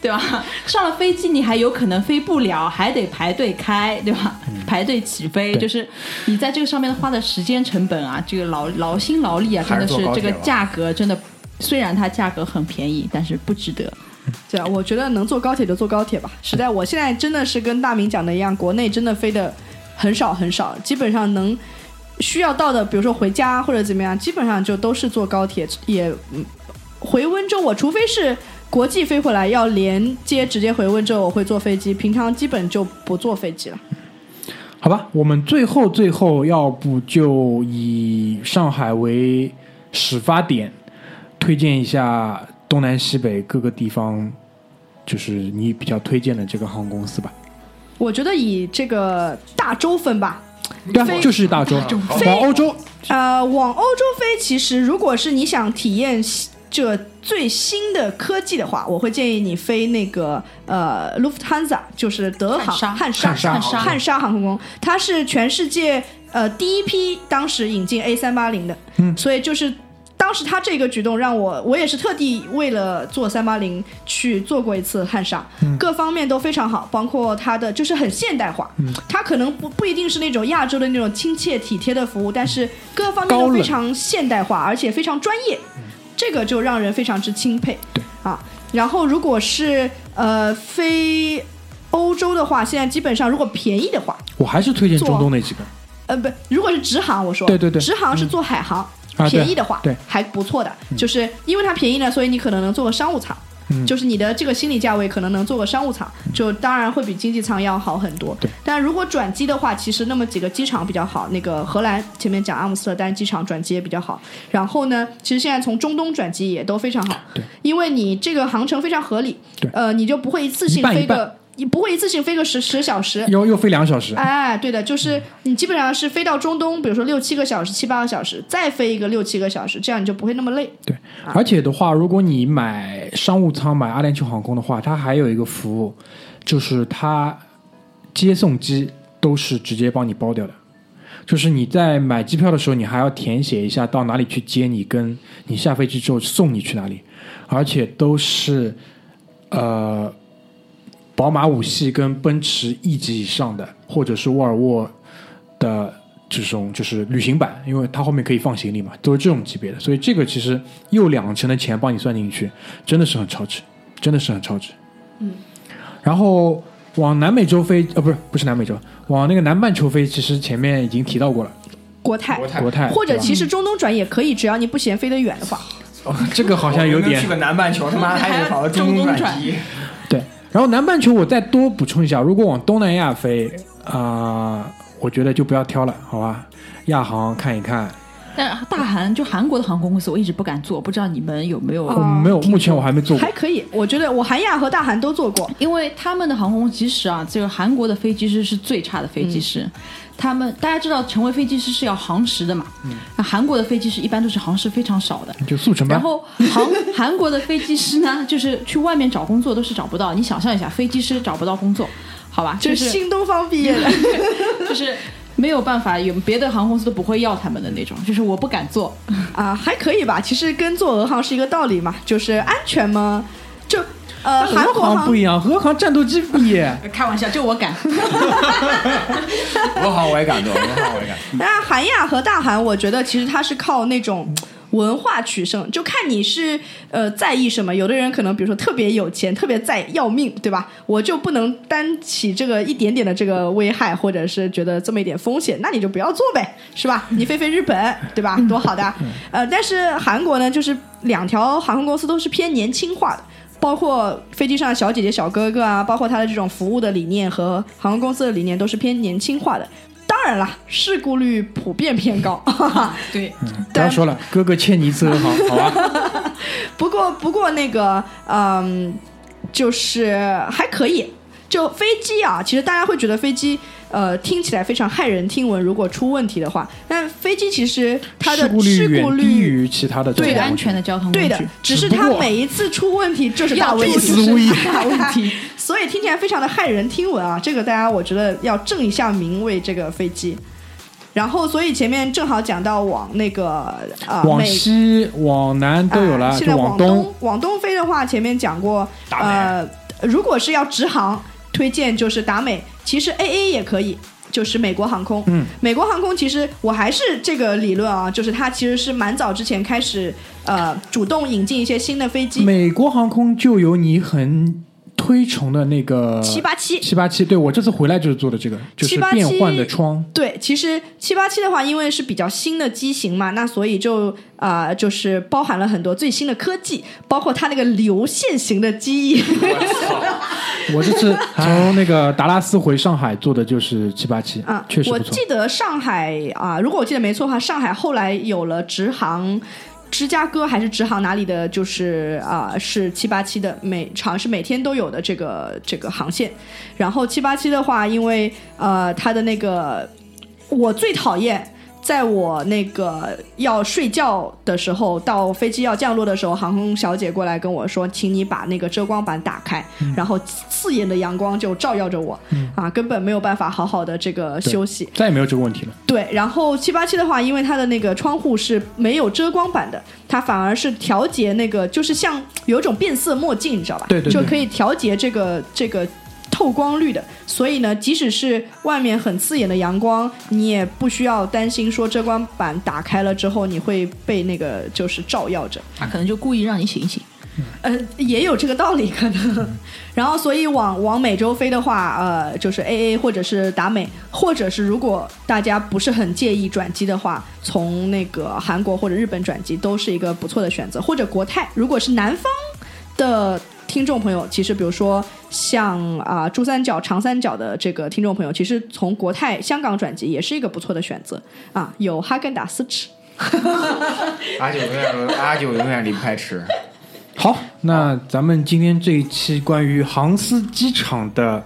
对吧？上了飞机你还有可能飞不了，还得排队开，对吧？排队起飞，就是你在这个上面花的时间成本啊，这个劳劳心劳力啊，真的是这个价格真的，虽然它价格很便宜，但是不值得。对啊，我觉得能坐高铁就坐高铁吧。实在，我现在真的是跟大明讲的一样，国内真的飞的很少很少，基本上能需要到的，比如说回家或者怎么样，基本上就都是坐高铁。也嗯回温州，我除非是国际飞回来要连接直接回温州，我会坐飞机，平常基本就不坐飞机了。好吧，我们最后最后要不就以上海为始发点，推荐一下东南西北各个地方，就是你比较推荐的这个航空公司吧。我觉得以这个大洲分吧，对啊，就是大洲，往欧洲，呃，往欧洲飞，其实如果是你想体验这最新的科技的话，我会建议你飞那个呃 Lufthansa，就是德航汉莎。汉莎汉沙汉沙航空公，它是全世界呃第一批当时引进 A 三八零的，嗯。所以就是。当时他这个举动让我，我也是特地为了做三八零去做过一次汉莎，嗯。各方面都非常好，包括它的就是很现代化，嗯。它可能不不一定是那种亚洲的那种亲切体贴的服务，但是各方面都非常现代化，而且非常专业，这个就让人非常之钦佩。对啊，然后如果是呃非欧洲的话，现在基本上如果便宜的话，我还是推荐做中东那几个。呃不，如果是直航，我说对对对。直航是坐海航，啊便宜的话，对嗯还不错的，就是因为它便宜呢，所以你可能能做个商务舱。嗯就是你的这个心理价位可能能做个商务舱，就当然会比经济舱要好很多。对，但如果转机的话，其实那么几个机场比较好。那个荷兰前面讲阿姆斯特丹机场转机也比较好。然后呢，其实现在从中东转机也都非常好。对，因为你这个航程非常合理。对呃，你就不会一次性飞个，你不会一次性飞个十十小时。又又飞两小时，哎，对的，就是你基本上是飞到中东，比如说六七个小时、七八个小时，再飞一个六七个小时，这样你就不会那么累。对，而且的话，如果你买商务舱买阿联酋航空的话，它还有一个服务，就是它接送机都是直接帮你包掉的。就是你在买机票的时候，你还要填写一下到哪里去接你，跟你下飞机之后送你去哪里，而且都是呃宝马五系跟奔驰 E 级以上的，或者是沃尔沃的这种就是旅行版，因为它后面可以放行李嘛，都是这种级别的，所以这个其实又两成的钱帮你算进去，真的是很超值，真的是很超值。嗯，然后往南美洲飞，呃，不是不是南美洲，往那个南半球飞，其实前面已经提到过了，国泰，国泰国泰或者其实中东转也可以，只要你不嫌飞得远的话。哦这个好像有点去个南半球，他妈 还得跑到中东转机。对，然后南半球我再多补充一下，如果往东南亚飞啊、我觉得就不要挑了，好吧？亚航看一看，但大韩就韩国的航空公司，我一直不敢坐，不知道你们有没有？哦没有，目前我还没做过还。可以，我觉得我韩亚和大韩都做过。因为他们的航空其实啊，这个韩国的飞机师是最差的飞机师，他们大家知道成为飞机师是要航时的嘛，那韩国的飞机师一般都是航时非常少的。就速成班然，后韩 韩国的飞机师呢，就是去外面找工作都是找不到。你想象一下，飞机师找不到工作，好吧？就是是新东方毕业的，就是没有办法，有别的航空公司都不会要他们的那种。就是我不敢做，啊，还可以吧。其实跟做俄航是一个道理嘛，就是安全嘛。就呃，韩俄国航航不一样，俄航战斗机不一样，开玩笑，就我敢。俄航我也敢做，俄航我也敢。那韩亚和大韩，我觉得其实它是靠那种文化取胜，就看你是呃在意什么。有的人可能比如说特别有钱，特别在要命，对吧？我就不能担起这个一点点的这个危害，或者是觉得这么一点风险，那你就不要做呗，是吧？你飞飞日本，对吧？多好的。呃，但是韩国呢，就是两条航空公司都是偏年轻化的。包括飞机上的小姐姐、小哥哥啊，包括他的这种服务的理念和航空公司的理念都是偏年轻化的。当然啦，事故率普遍偏高。对，不要说了，哥哥欠你一次俄航，好吧？不过，不过那个，嗯，就是还可以。就飞机啊，其实大家会觉得飞机，呃，听起来非常骇人听闻。如果出问题的话，但飞机其实它的事故率低于其他的最安全的交通工具。对的，只是它每一次出问题就是 大问题，所以听起来非常的骇人听闻啊。这个大家我觉得要正一下名为这个飞机。然后所以前面正好讲到往那个呃往美西、往南都有了，啊现在往东。往东飞的话，前面讲过，呃，如果是要直航，推荐就是达美，其实 AA 也可以。就是美国航空，嗯，美国航空其实我还是这个理论啊，就是它其实是蛮早之前开始，呃，主动引进一些新的飞机，美国航空就有你很推崇的那个七八七，七八七，对我这次回来就是做的这个，就是变换的窗。对，其实七八七的话，因为是比较新的机型嘛，那所以就啊、呃就是包含了很多最新的科技，包括它那个流线型的机翼。我这次 从那个达拉斯回上海做的就是七八七啊，我记。得上海啊，如果我记得没错的话，上海后来有了直航。芝加哥还是直航哪里的？就是啊、是七八七的，每好像是每天都有的这个这个航线。然后七八七的话，因为呃，它的那个我最讨厌，在我那个要睡觉的时候，到飞机要降落的时候，航空小姐过来跟我说：“请你把那个遮光板打开。然后刺眼的阳光就照耀着我，啊，根本没有办法好好的这个休息。再也没有这个问题了。对，然后七八七的话，因为它的那个窗户是没有遮光板的，它反而是调节那个，就是像有一种变色墨镜，你知道吧？对对对就可以调节这个这个透光率的。所以呢，即使是外面很刺眼的阳光，你也不需要担心说遮光板打开了之后你会被那个就是照耀着。他可能就故意让你醒醒。呃，也有这个道理可能。然后，所以往往美洲飞的话，呃，就是 A A 或者是达美，或者是如果大家不是很介意转机的话，从那个韩国或者日本转机都是一个不错的选择，或者国泰，如果是南方的。听众朋友，其实比如说像啊、珠三角、长三角的这个听众朋友，其实从国泰香港转机也是一个不错的选择啊，有哈根达斯吃。阿九永远阿九永远离不开吃。好，那咱们今天这一期关于航司机场的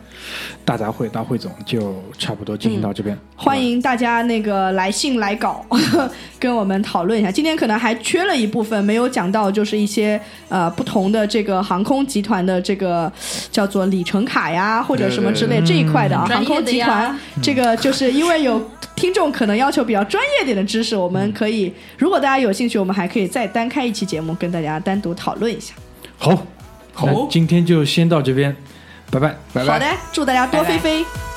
大杂烩大汇总就差不多进行到这边。欢迎大家那个来信来稿，跟我们讨论一下。今天可能还缺了一部分没有讲到，就是一些呃不同的这个航空集团的这个叫做里程卡呀，或者什么之类这一块的啊。航空集团 这个就是因为有听众可能要求比较专业点的知识，我们可以如果大家有兴趣，我们还可以再单开一期节目跟大家单独讨论一下。好，好今天就先到这边，拜拜。拜拜好的。，祝大家多飞拜拜飞。